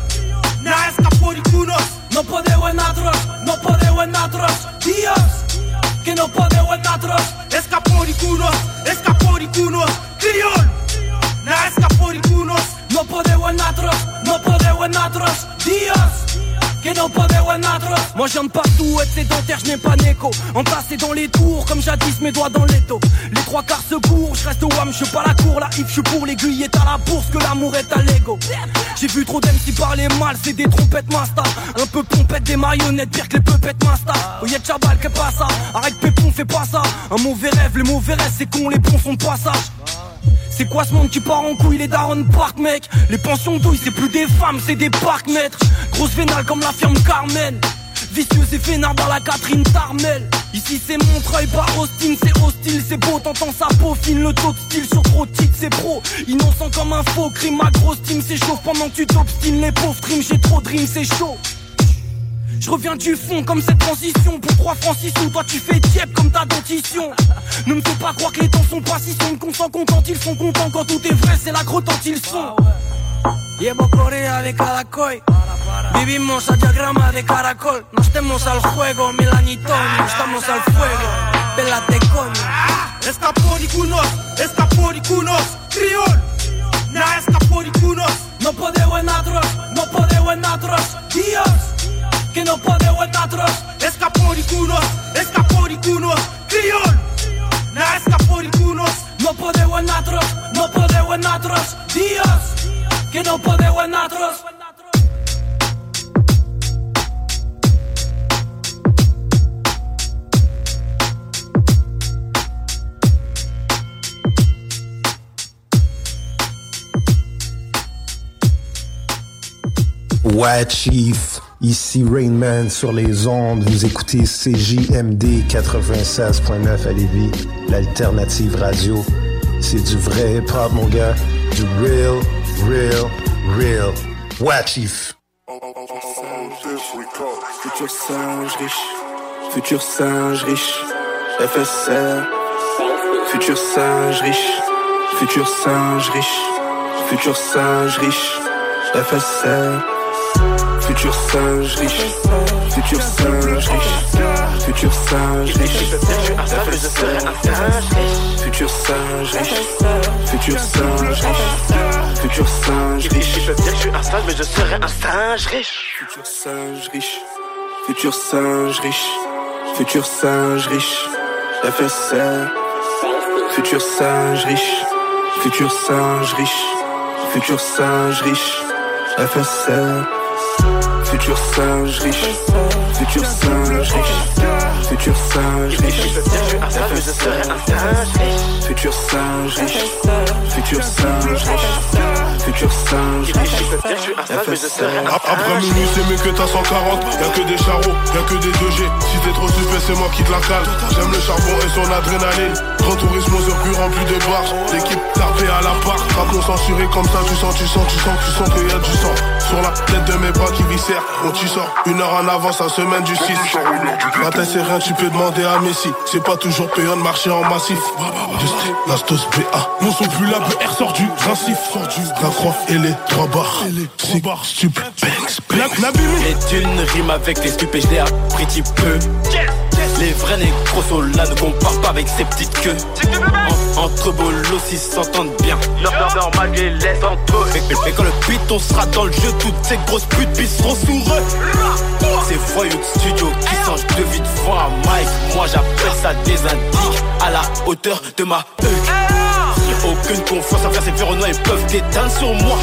Speaker 7: Na escaporicunos, no podeu en atros, no podeu en atros, Dios. Que no podeu en atros, escaporicunos, escaporicunos, criol. Na escaporicunos, no podeu en atros, no podeu en atros, Dios. Moi je viens de partout, être sédentaire, je n'ai pas d'écho. Entassé dans les tours, comme jadis mes doigts dans les taux. Les trois quarts se courent, je reste au wam, je suis pas la cour, la if, je suis pour l'aiguille est à la bourse, que l'amour est à l'ego. J'ai vu trop d'MC parler mal, c'est des trompettes masta. Un peu pompette, des marionnettes, pire que les peupettes masta. Oh y'a que pas ça, arrête pépon, fais pas ça. Un mauvais rêve, les mauvais rêves, c'est con, les bons sont de passage. C'est quoi ce monde qui part en couille, les darons park mec? Les pensions douilles, c'est plus des femmes, c'est des parcs maîtres Grosse vénale comme la firme Carmen. Vicieuse et vénard dans la Catherine Tarmel. Ici c'est Montreuil, pas Austin, c'est hostile, c'est beau, t'entends sa peaufine, le taux de style sur trop de titres, c'est pro. Innocent comme un faux crime, ma grosse team s'échauffe pendant que tu t'obstines Les pauvres streams, j'ai trop de c'est chaud je reviens du fond comme cette transition. Pour 3 francs 6 sous, toi tu fais diep comme ta dentition. Ne me fais pas croire que les temps sont pas si sombres Qu'on s'en contente, ils sont contents. Quand tout est vrai, c'est la grotte ils sont. Llevo Corea de cada coy Vivimos a diagrama de caracol. No estemos al juego, mil añitos No estamos al fuego, pélate coño Escaporicunos, escaporicunos, criol Na escaporicunos No podeu en atros, no podeu en atros. Dios que no podeu en atros Escaporicunos, escaporicunos, criol. Na escaporicunos No podeu en atros, no podeu en atros Dios, que no podeu en atros
Speaker 50: Ouais, Chief. Ici Rainman sur les ondes. Vous écoutez CJMD 96.9 à Lévis, l'alternative radio. C'est du vrai hip-hop, mon gars. Du real, real, real. Ouais, Chief.
Speaker 51: Futur singe riche, futur singe riche, FSR. Futur singe riche, futur singe riche, futur singe riche, FSR. Futur singe riche, futur singe riche, futur singe riche, futur singe riche, futur singe riche, futur singe riche.
Speaker 52: Je peux dire que je suis un singe, mais je serai un singe riche.
Speaker 51: Futur singe riche, futur singe riche, futur singe riche, FSR. Futur singe riche, futur singe riche, futur singe riche, FSR. Futur singe riche, futur singe riche, futur singe riche, futur singe riche, futur singe riche, futur singe riche,
Speaker 48: Après minuit c'est mieux que ta 140 Y'a que des charros, y'a que des 2G Si t'es trop suspect c'est moi qui te la cale. J'aime le charbon et son adrénaline. Grand tourisme aux heures plus rempli de barges L'équipe tapée à la part. Rap non censuré comme ça tu sens, tu sens, tu sens, tu sens qu'il y a du sang Sur la tête de mes bras qui viscèrent. On tu sors une heure en avance à semaine du 6 La tête c'est rien tu peux demander à Messi. C'est pas toujours payant de marcher en massif. Du street, la stos BA Mon son plus la BR sort du rincif La croix et les trois barres. Six barres, stup, banks, banks
Speaker 52: Les thunes riment avec les stupes et je appris petit peu. Les vrais négros là ne comparent pas avec ces petites queues. En- entre bolos, ils s'entendent bien. Normal, je les laisse eux. Mais, quand le python sera dans le jeu, toutes ces grosses putes pisseront sous eux. Ces voyous de studio qui changent de vie de voix à Mike. Moi j'appelle ça des indices à la hauteur de ma œil.
Speaker 53: Aucune confiance envers ces ferronnois, ils peuvent t'éteindre sur moi.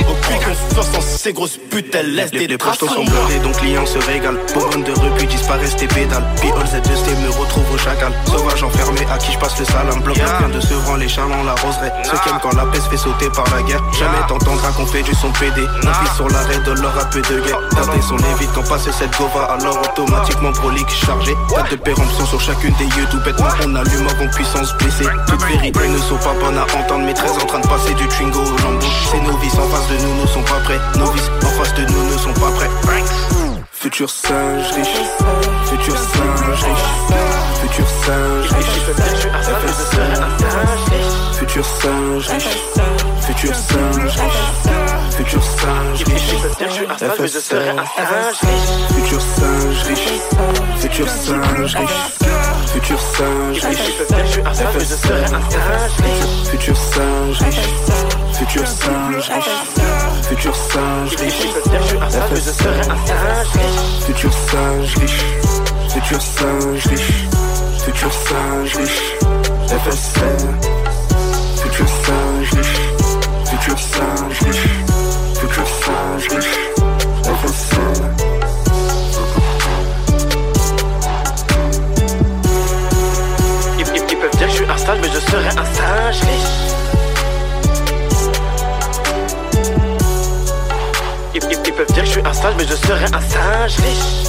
Speaker 53: Aucune confiance en ces grosses putes, elles laissent
Speaker 51: Les,
Speaker 53: des
Speaker 51: les
Speaker 53: traces
Speaker 51: proches
Speaker 53: sur
Speaker 51: sont blindés, donc clients se régalent. Bonbonne de puis disparaissent tes pédales. All Z2C me retrouve au chacal. Sauvage enfermé, à qui je passe le salam. Bloc vient de Sevran, les charlants la roseraie. Ceux qui aiment quand la paix se fait sauter par la guerre. Jamais t'entendras qu'on fait du son PD. On pisse sur l'arrêt de leur peu de guerre. Tâter son évite quand passe cette gova, alors automatiquement prolique chargé. Date de péremption sur chacune des yeux, tout bêtement on allume avant puissance blessée. Toutes vérités ne sont pas bonnes à entendre, mais très en train de passer du Twingo au lambeau. Ces novices en face de nous ne sont pas prêts. Novices en face de nous ne sont pas prêts. Futur singe riche, futur singe riche, futur singe riche. Futur singe riche, futur singe riche, futur singe riche. Futur singe riche, futur singe riche, futur singe riche, FSC. Futur singe riche, futur singe riche, futur singe riche, FSC. Futur singe riche, futur singe riche, futur singe riche, FSC. Futur singe riche, futur singe riche, futur singe riche,
Speaker 53: un sage, mais je serai un singe riche. Ils, ils- peuvent dire que je suis un sage, mais je serai un singe riche.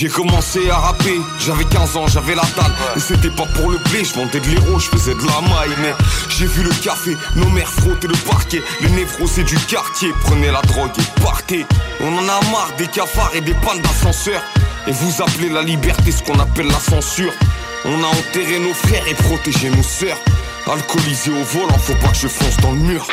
Speaker 54: J'ai commencé à rapper, j'avais 15 ans, j'avais la dalle. Et c'était pas pour le blé, je vendais de l'héros, je faisais de la maille Mais j'ai vu le café, nos mères frotter le parquet. Le névrosé du quartier, prenez la drogue et partez On en a marre des cafards et des pannes d'ascenseur Et vous appelez la liberté ce qu'on appelle la censure. On a enterré nos frères et protégé nos sœurs. Alcoolisé au volant, faut pas que je fonce dans le mur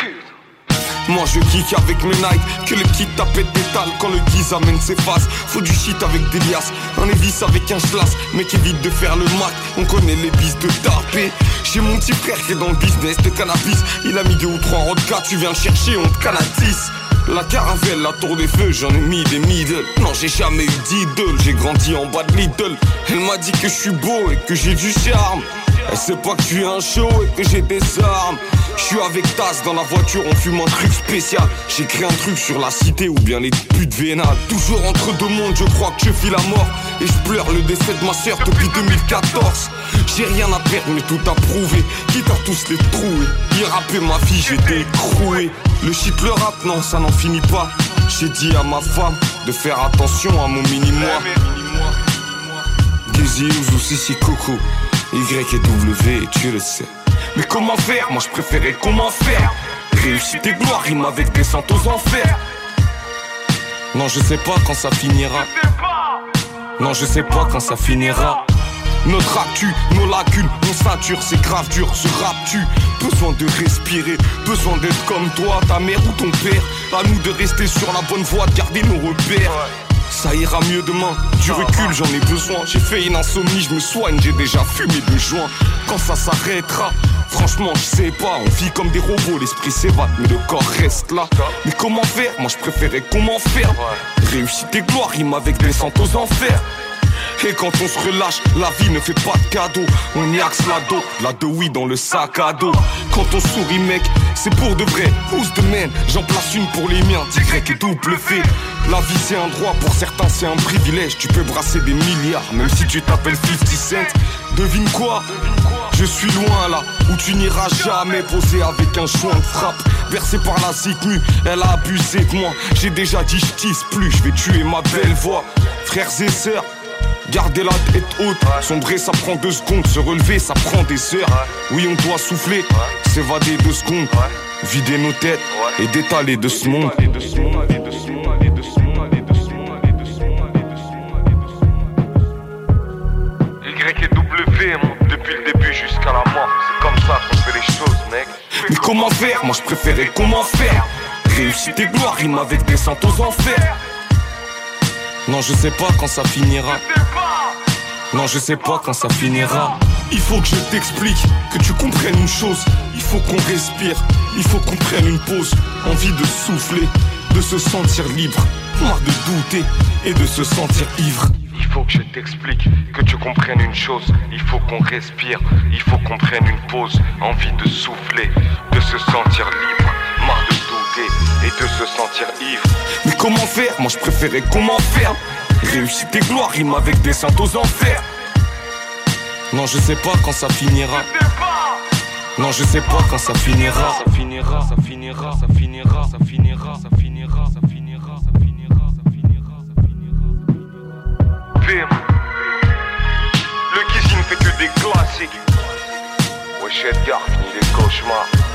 Speaker 54: moi je kick avec mes Nike, que le kit tapette d'étal quand le guise amène ses phases. Faut du shit avec des liasses, un Levis avec un schlass, mec évite de faire le mac, on connaît les bis de tarpé. J'ai mon petit frère qui est dans le business de cannabis, il a mis deux ou trois rodkas, tu viens chercher, on te canatisse. La caravelle, la tour des feux, j'en ai mis des middle. Non, j'ai jamais eu d'idole, j'ai grandi en bas de Lidl. Elle m'a dit que je suis beau et que j'ai du charme. Elle sait pas que je suis un show et que j'ai des armes. Je suis avec Taz dans la voiture, on fume un truc spécial. J'écris un truc sur la cité ou bien les putes vénales. Toujours entre deux mondes, je crois que je vis la mort. Et je pleure le décès de ma soeur depuis 2014. J'ai rien à perdre, mais tout à prouver. Quitte à tous les trouver. Y rapper ma fille, j'étais écroué. Le shit, le rap, non, ça n'en finit pas. J'ai dit à ma femme de faire attention à mon mini-moi. Dizzy ou Sissi Coco. Y et W, tu le sais. Mais comment faire? Moi je préférais comment faire Réussite et gloire rime avec descente aux enfers. Non, je sais pas quand ça finira. Non, je sais pas quand ça finira. Notre actu, nos lacunes, nos ceinture, c'est grave dur, ce rap tu Besoin de respirer, besoin d'être comme toi, ta mère ou ton père. À nous de rester sur la bonne voie, de garder nos repères. Ça ira mieux demain, du recul j'en ai besoin. J'ai fait une insomnie, je me soigne, j'ai déjà fumé deux joints. Quand ça s'arrêtera, franchement je sais pas. On vit comme des robots, l'esprit s'évade mais le corps reste là. Mais comment faire? Moi je préférais comment faire Réussite et gloire rime avec descente aux enfers et quand on se relâche, la vie ne fait pas de cadeaux. On y axe la dos, la de oui dans le sac à dos. Quand on sourit, mec, c'est pour de vrai. Who's the man? J'en place une pour les miens, Y et double fait. La vie c'est un droit, pour certains c'est un privilège. Tu peux brasser des milliards, même si tu t'appelles 50 Cent. Devine quoi? Je suis loin là, où tu n'iras jamais poser avec un joint de frappe. Versé par la zikmu, elle a abusé de moi. J'ai déjà dit je plus, je vais tuer ma belle voix. Frères et sœurs, Garder la tête haute, sombrer ça prend deux secondes, se relever ça prend des heures. Oui, on doit souffler, s'évader deux secondes, vider nos têtes et détaler de ce monde.
Speaker 53: Y et W, depuis le début jusqu'à la mort. C'est comme ça qu'on fait les choses, mec.
Speaker 54: Mais comment faire? Moi je préférais comment faire? Réussite et gloire rime avec descente aux enfers. Non, je sais pas quand ça finira. Non, je sais pas quand ça finira. Il faut que je t'explique, que tu comprennes une chose. Il faut qu'on respire, il faut qu'on prenne une pause. Envie de souffler, de se sentir libre. Marre de douter et de se sentir ivre.
Speaker 53: Il faut que je t'explique, que tu comprennes une chose. Il faut qu'on respire, il faut qu'on prenne une pause. Envie de souffler, de se sentir libre. Marre de douter et de se sentir ivre.
Speaker 54: Mais comment faire? Moi je préférais comment faire? Réussite et gloire rime avec des saints aux enfers. Non, je sais pas quand ça finira. Non, je sais pas quand ça finira. Ça finira, ça finira, ça finira, ça finira, ça finira, ça finira, ça finira, ça finira, ça finira.
Speaker 53: Le cuisine fait que des classiques. Wesh Edgar fini les cauchemars.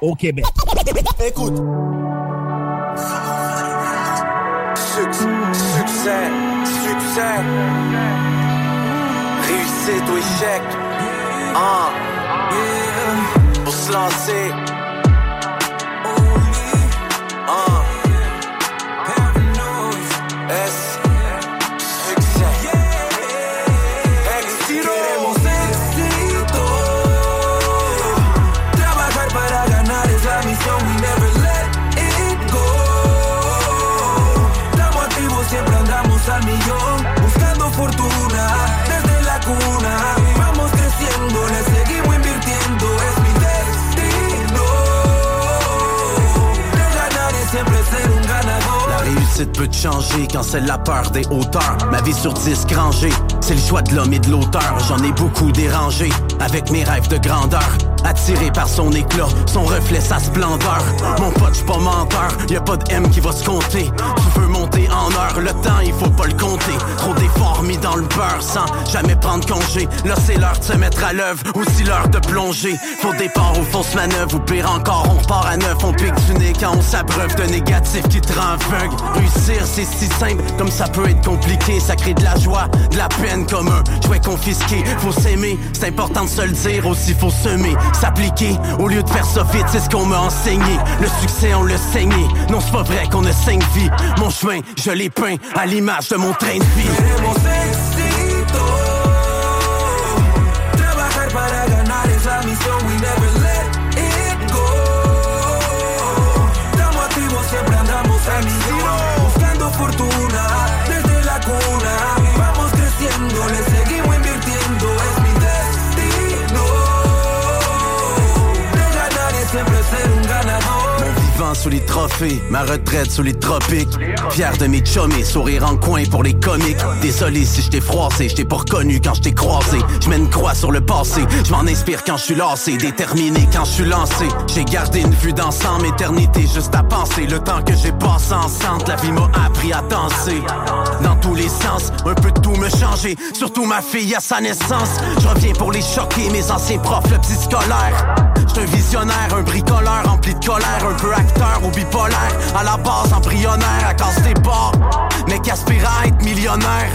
Speaker 55: au Québec.
Speaker 56: Écoute. Succès, succès. Réussite ou échec. Ah. Pour se lancer.
Speaker 57: Réussite peut changer quand c'est la peur des hauteurs. Ma vie sur disque rangé, c'est le choix de l'homme et de l'auteur. J'en ai beaucoup dérangé avec mes rêves de grandeur. Attiré par son éclat, son reflet, sa splendeur. Mon pote, j'suis pas menteur, y a pas de M qui va se compter. Tu veux en heure, le temps, il faut pas le compter. Trop d'efforts mis dans le beurre sans jamais prendre congé. Là, c'est l'heure de se mettre à l'œuvre, aussi l'heure de plonger. Faux départ ou fausse manœuvre, ou pire encore, on repart à neuf. On pique du nez quand on s'abreuve de négatif qui te rend. Réussir, c'est si simple, comme ça peut être compliqué. Ça crée de la joie, de la peine comme un jouet confisqué. Faut s'aimer, c'est important de se le dire, aussi faut semer, s'appliquer. Au lieu de faire ça vite, c'est ce qu'on m'a enseigné. Le succès, on le saigné. Non, c'est pas vrai qu'on a cinq vies. Mon chemin, je l'ai peint à l'image de mon train de vie. Sous les trophées, ma retraite sous les tropiques. Fier de mes chummies, sourire en coin pour les comiques. Désolé si je t'ai froissé, je t'ai pas reconnu quand je t'ai croisé. Je mets une croix sur le passé, je m'en inspire quand je suis lassé, déterminé quand je suis lancé. J'ai gardé une vue d'ensemble, éternité juste à penser. Le temps que j'ai passé ensemble, la vie m'a appris à danser. Dans tous les sens, un peu de tout me changer. Surtout ma fille à sa naissance. Je reviens pour les choquer, mes anciens profs, le petit scolaire. Colère, un peu acteur ou bipolaire. À la base embryonnaire, à casse tes bords, mais qu'aspire à être millionnaire?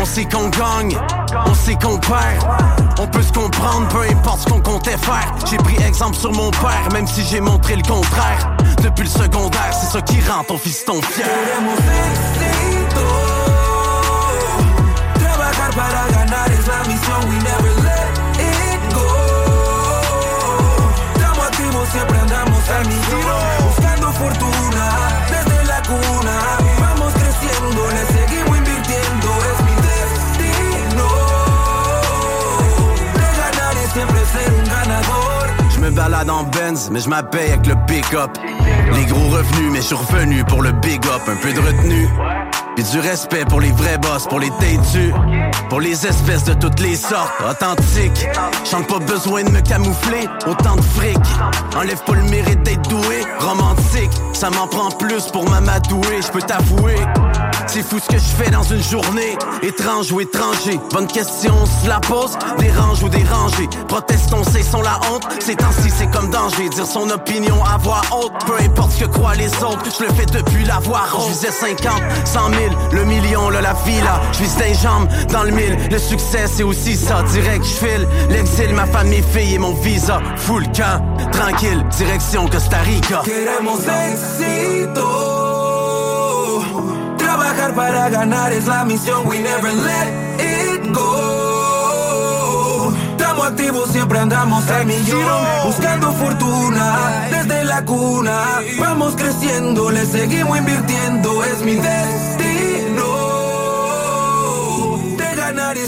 Speaker 57: On sait qu'on gagne, on sait qu'on perd. On peut se comprendre, peu importe ce qu'on comptait faire. J'ai pris exemple sur mon père, même si j'ai montré le contraire. Depuis le secondaire, c'est ça qui rend ton fier.
Speaker 56: Go. Estamos activos, siempre Tranquilo, buscando fortuna desde la cuna. Vamos creciendo, le seguimos invirtiendo, es mi destino. De ganar es siempre ser un ganador.
Speaker 57: Je me balade en Benz, mais je m'appelle avec le pick-up. Les gros revenus, mais je suis revenu pour le big up. Un peu de retenue. Ouais puis du respect pour les vrais boss, pour les têtus, pour les espèces de toutes les sortes, authentiques. J'en pas besoin de me camoufler, autant de fric. Enlève pas le mérite d'être doué, romantique. Ça m'en prend plus pour m'amadouer, je peux t'avouer. C'est fou ce que je fais dans une journée, étrange ou étranger. Bonne question, on se la pose, dérange ou dérangé. Protestons, cessons la honte, c'est ainsi, c'est comme danger. Dire son opinion à voix haute, peu importe ce que croient les autres. Je le fais depuis la voix visais 50, 100 000, le million, le la villa. Je vise des jambes dans le mille. Le succès, c'est aussi ça. Direct, je file. L'exil, ma famille, fille et mon visa. Full camp, tranquille, direction Costa Rica.
Speaker 24: Queremos éxito. Trabajar para ganar es la misión. We never let it go. Estamos activos, siempre andamos al millón. Buscando fortuna desde la cuna. Vamos creciendo, le seguimos invirtiendo. Es mi destino.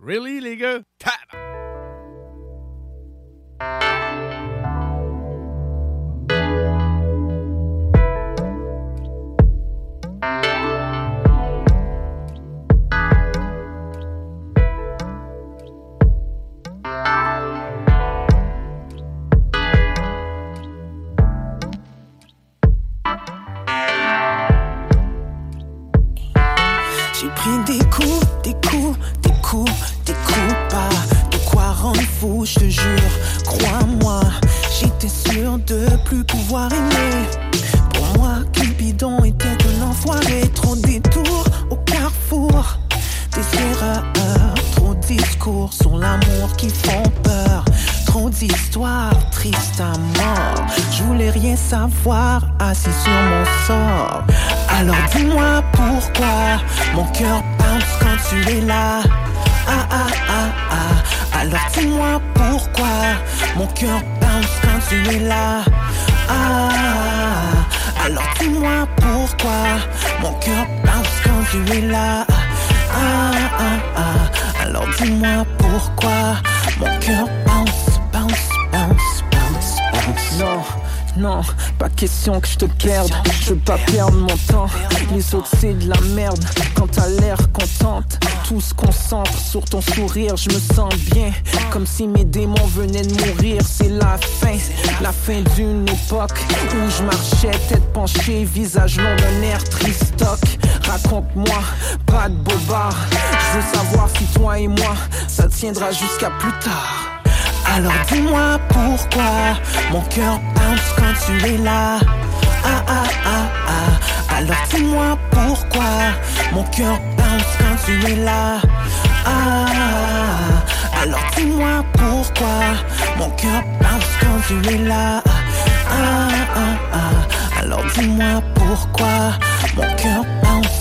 Speaker 55: Really, les gars?
Speaker 58: J'ai pris des coups, des coups, des coups, pas de quoi rendre fou, je te jure, crois-moi, j'étais sûr de plus pouvoir aimer. Pour moi, Cupidon était un enfoiré, trop de détours au carrefour, des erreurs, trop de discours sur l'amour qui font peur. Trop d'histoires tristes à mort. Je voulais rien savoir, assis sur mon sort. Alors dis-moi pourquoi mon cœur quand tu es là. Ah ah ah ah. Alors dis-moi pourquoi mon cœur bounce quand tu es là. Ah, ah, ah. alors dis-moi pourquoi mon cœur bounce quand tu es là. Ah ah ah. Alors dis-moi pourquoi mon cœur bounce, bounce, bounce, bounce, bounce. Non, pas question que je te perde. Je veux pas perdre mon temps. Les autres, c'est de la merde. Quand t'as l'air contente, tout se concentre sur ton sourire. Je me sens bien, comme si mes démons venaient de mourir. C'est la fin, la fin d'une époque où je marchais tête penchée, visage long d'un air tristoc. Raconte-moi, pas de bobard. Je veux savoir si toi et moi, ça tiendra jusqu'à plus tard. Alors dis-moi pourquoi mon cœur bounce quand tu es là. Ah ah ah ah. Alors dis-moi pourquoi mon cœur bounce quand tu es là. Ah, ah, ah. alors dis-moi pourquoi mon cœur bounce quand tu es là. Ah ah ah. Alors dis-moi pourquoi mon cœur bounce,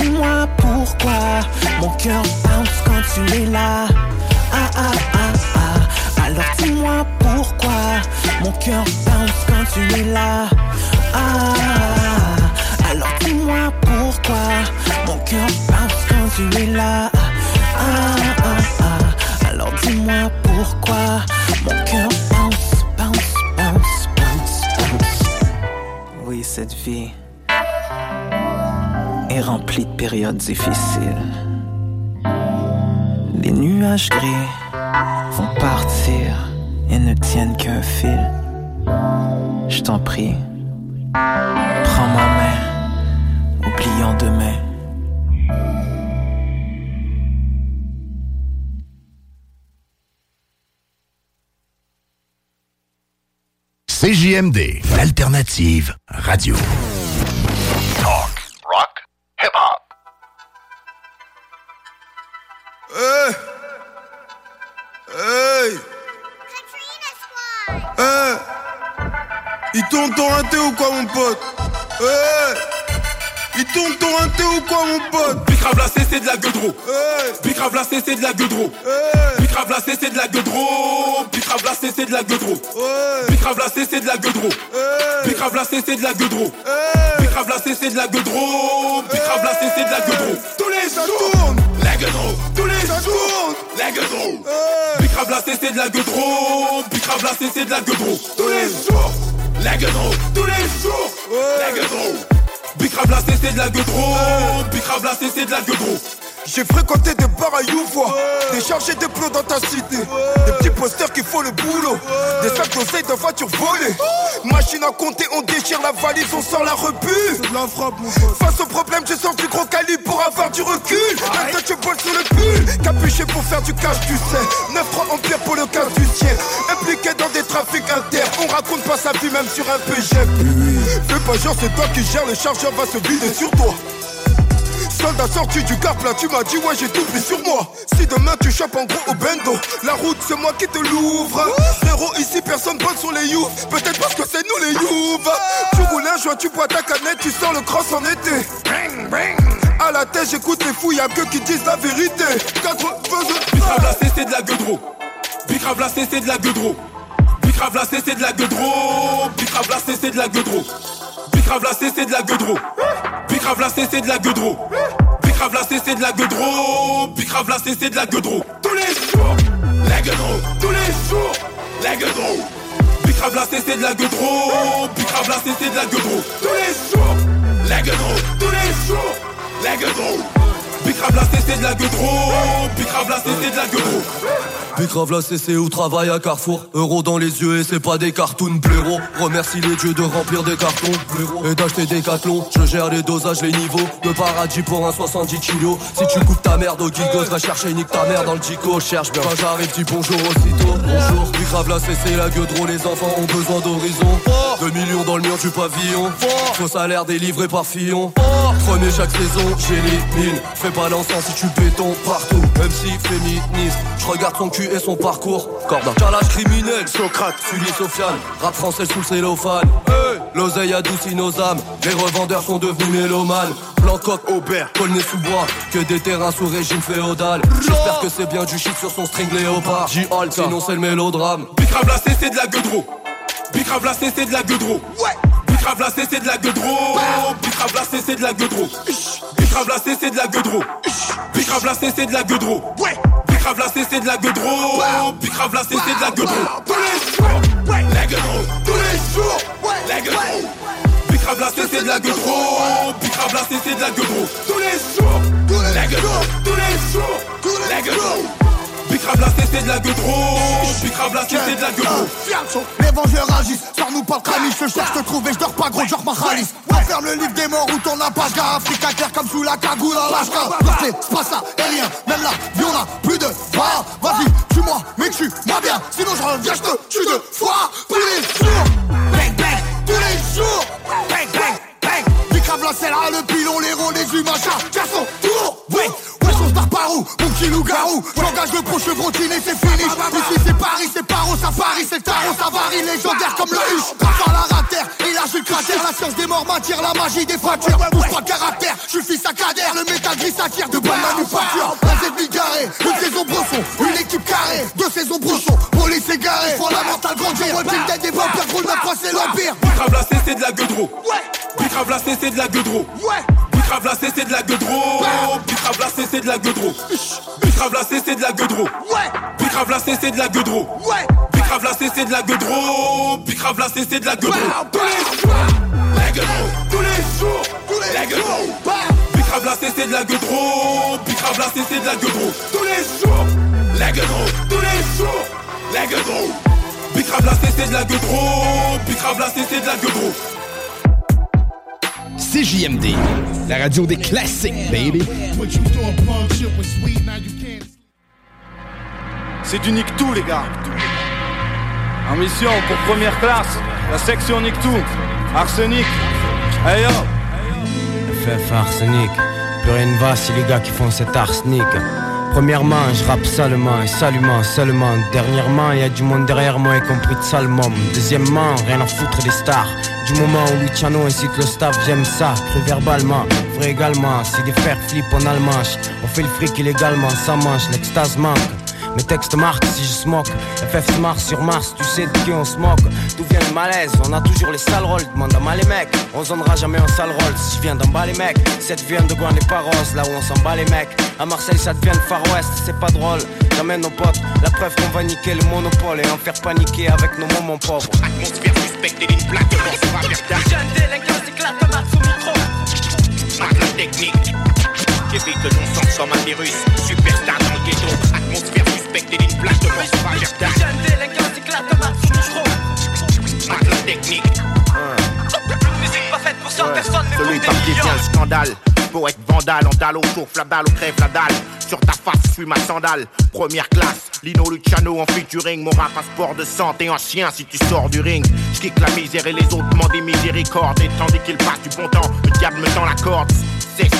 Speaker 58: dis-moi pourquoi mon cœur bounce quand tu es là. Ah ah ah ah. Alors dis-moi pourquoi mon cœur bounce quand tu es là. Ah, alors dis-moi pourquoi mon cœur bounce quand tu es là. Ah ah ah. Alors dis-moi pourquoi mon cœur bounce, bounce, bounce, bounce, bounce. Oui, cette vie est de périodes difficiles. Les nuages gris vont partir et ne tiennent qu'un fil. Je t'en prie, prends ma main, oublions demain.
Speaker 2: CJMD, l'alternative radio.
Speaker 27: Hey! Hey! Hey! Ils t'ont torrenté ou quoi, mon pote? Hey! Ils tournent ton un thé ou quoi, mon pote
Speaker 24: Bicrave lacé, c'est de la gueule hey. Bicrave c'est de la gueule hey. Bicrave c'est de la gueule Bicrave lacé, c'est de la gueule hey. Bicrave c'est de la gueule Bicrave lacé, c'est de la gueule Bicrave lacé, c'est de la gueule Bicrave lacé, c'est de la gueule Tous les jours La gueule Tous les jours La gueule Bicrave lacé, c'est de la gueule Bicrave lacé, c'est de la gueule Tous les jours La gueule Tous les jours La gueule Bicra blasté c'est de la gueudro. Bicra blasté c'est de la gueudro.
Speaker 27: J'ai fréquenté des bars à Youvois Des chargés de plots dans ta cité Des petits posters qui font le boulot Des sacs d'oseille de voitures volées Machine à compter, on déchire la valise, on sort la rebut Face au problème, je sors du gros calibre pour avoir du recul. Maintenant tu voles sur le pull. Capuché pour faire du cash, tu sais. 9-3 empire pour le cash du sien Impliqué dans des trafics inter On raconte pas sa vie même sur un PGM Fais pas genre c'est toi qui gères, le chargeur va se vider sur toi Soldat sorti du car là, tu m'as dit ouais j'ai tout pris sur moi. Si demain tu chopes en gros au bendo La route c'est moi qui te l'ouvre. Frérot ici personne bosse sur les youths. Peut-être parce que c'est nous les youths. Tu roules un joint, tu bois ta canette, tu sors le cross en été. À la tête j'écoute les fous, y'a que qui disent la vérité. 80
Speaker 24: Bicrave la c'est de la gueudreau. Bicrave la c'est de la gueudreau. Bicrave la c'est de la gueudreau. Bicrave la c'est de la gueudreau Bicrave la c'est de la gueudreau Bicrave la c'est de la gueudreau Bicrave la c'est de la gueudreau Bicrave la c'est de la gueudreau Tous les jours La gueudreau Tous les jours La gueudreau Bicrave la c'est de la gueudreau Bicrave la c'est de la gueudreau Tous les jours La gueudreau Tous les jours La gueudreau Bicrave la de la gueudreau Bicrave la de la gueudreau
Speaker 13: Bicrave la CC ou travaille à Carrefour. Euro dans les yeux et c'est pas des cartoons blaireaux Remercie les dieux de remplir des cartons Et d'acheter des cathlons Je gère les dosages, les niveaux. Le paradis pour un 70 kilos. Si tu coupes ta merde au gigos Va chercher nique ta mère dans le dico Cherche bien. Quand j'arrive dis bonjour aussitôt. Bonjour. Bicrave la CC la gueudreau Les enfants ont besoin d'horizon. 2 millions dans le mur du pavillon. Faux salaire délivré par Fillon. Prenez chaque saison, j'élimine. Fais pas l'encens si tu béton partout. Même si féministe Je regarde son cul et son parcours. Corda Calage criminel. Socrate. Sully Sofiane. Rap français sous le cellophane. Hey. L'oseille adoucit nos âmes. Les revendeurs sont devenus mélomanes. Blancoc, Aubert, Colnet sous bois Que des terrains sous régime féodal. J'espère que c'est bien du shit sur son string léopard. J-Halt, sinon c'est le mélodrame.
Speaker 24: Bicrave la c'est de la gueudreau. Bicrave la c'est de la gueudreau. Ouais Bicrave la c'est de la gueudreau Bicrave la c'est de la gueudreau Bicrave la c'est de la gueudreau Bicrave la c'est de la gueudreau la c'est de la gueudreau Bicrave la c'est de la gueudreau Tous les jours La gueudreau Tous les jours La gueudreau Bicrave la c'est de la gueudreau Bicrave la c'est de la gueudreau Tous les jours La gueudreau Tous les jours La gueudreau Bicrave la c'est de la gueudreau Bicrave la c'est de la gueudreau
Speaker 59: Les vengeurs agissent, sors-nous pas le crâne Je cherche, te trouve et je dors pas gros, genre ma khalis On ferme le livre des morts ou ton pas gars Africa clair comme sous la cagoule à l'ashka Parfait, c'est pas ça, et rien, même là, y'en a plus de pas Vas-y, tue-moi, mais tue-moi bien. Sinon je reviens, je te tue deux fois. Tous les jours, bang bang, tous les jours. Bang bang, bang. La c'est là, le pilon, les rôles, les humains, chat, son tour, ouais on par où Mon petit loup-garou. J'engage le pro chevrotine c'est fini. Ici c'est Paris, c'est paro, ça Paris, c'est tarot, ça varie. Légendaire comme le huche à la terre, et là je cratère. La science des morts m'attire, la magie des fractures. Bouge pas de caractère, je suis fils à cadère Le métal gris s'attire de bonne manufacture. Un Z carré, une saison brosson. Une équipe carrée, deux saisons brosson. Police égarée, fondamental grandir. Walking Dead des vampires, gros la croix c'est l'empire.
Speaker 24: Bicrave la c'est de la gueudreau. Ouais. Bicrave la c'est de la gueudreau.
Speaker 59: Ouais.
Speaker 24: Bicrave la c'est de la gueudreau. La c'est de la gueudreau. Bicrave la c'est de la gueudreau.
Speaker 59: Ouais
Speaker 24: Bicrave la c'est de la gueudreau.
Speaker 59: Ouais
Speaker 24: Bicrave la c'est de la gueudreau. Bicrave la c'est de la gueudreau. Tous les jours. La gueudreau Tous les jours. La gueudreau Bicrave la c'est de la gueudreau. Bicrave la c'est de la gueudreau. Tous les jours. La gueudreau. Tous les jours. La gueudreau. Bicrave la c'est de la gueudreau. Bicrave la c'est de la gueudreau
Speaker 2: CJMD, la radio des classiques, baby.
Speaker 60: C'est du Nick tout les gars. En mission pour première classe, la section Nick tout. Arsenic. Hey yo.
Speaker 42: FF Arsenic. Plus rien ne va si les gars qui font cet arsenic. Premièrement, je rappe salement et salument seulement. Dernièrement, y a du monde derrière moi, y compris de. Deuxièmement, rien à foutre des stars. Du moment où Luciano incite le staff, j'aime ça, cru verbalement, vrai également. Si des fers flippent en allemand, on fait le fric illégalement, ça mange, l'extase manque. Mes textes marquent si je smoke. FF Mars sur Mars, tu sais de qui on se moque. D'où vient le malaise? On a toujours les sales rôles. Demande à mal les mecs. On zonnera jamais en sale rôle. Si je viens d'en bas les mecs, cette vient de Gouin les Paros, là où on s'en bat les mecs. À Marseille, ça devient le Far West, c'est pas drôle. J'amène nos potes, la preuve qu'on va niquer le monopole et en faire paniquer avec nos moments pauvres.
Speaker 61: Atmosphère suspecte et d'une plaque, on se va vers
Speaker 62: Jeune délinquant, éclate un au micro.
Speaker 61: Marque la technique. J'évite le non-sens comme un virus. Superstar dans le ghetto. Et d'une plaque, se va vers
Speaker 62: Jeune délinquant, éclate un max au micro.
Speaker 61: Marque la technique.
Speaker 62: Musique pas faite pour 100 personnes, mais pour
Speaker 61: Celui
Speaker 62: des millions.
Speaker 61: le scandale. Poète vandale, en dalle au chauffe la balle, au crève la dalle. Sur ta face, je suis ma sandale. Première classe, Lino Luciano en featuring. Mon rap, un sport de santé, un chien si tu sors du ring. Je la misère et les autres m'en des miséricorde. Et tandis qu'il passe du bon temps, le diable me tend la corde.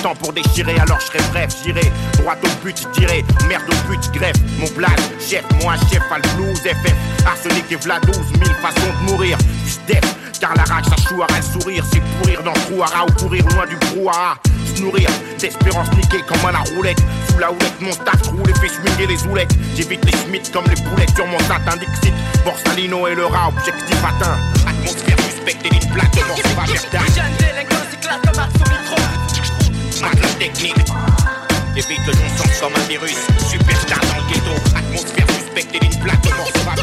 Speaker 61: Temps pour déchirer, alors je serai bref, j'irai droit au but, je dirai merde au but, greffe. Mon blade, chef, moi chef, à le blues, FF, arsenic et v'là 12 000 façons de mourir, du step, car la rage, ça à le sourire, c'est pourrir dans le trou-hara ou courir loin du brouhaha, se nourrir d'espérance niquée comme à la roulette, sous la houlette, mon staff roule et fait swinguer les oulettes, j'évite les schmitts comme les boulettes sur mon satin Dixit, Borsalino et le rat, objectif atteint, atmosphère suspecte et une plaque de c'est pas verdad.
Speaker 62: Jeune délinquant, éclate un max au micro.
Speaker 61: Marque la technique. Évite le non-sens comme un virus. Superstar dans le ghetto. Atmosphère suspecte et d'une plaque de c'est pas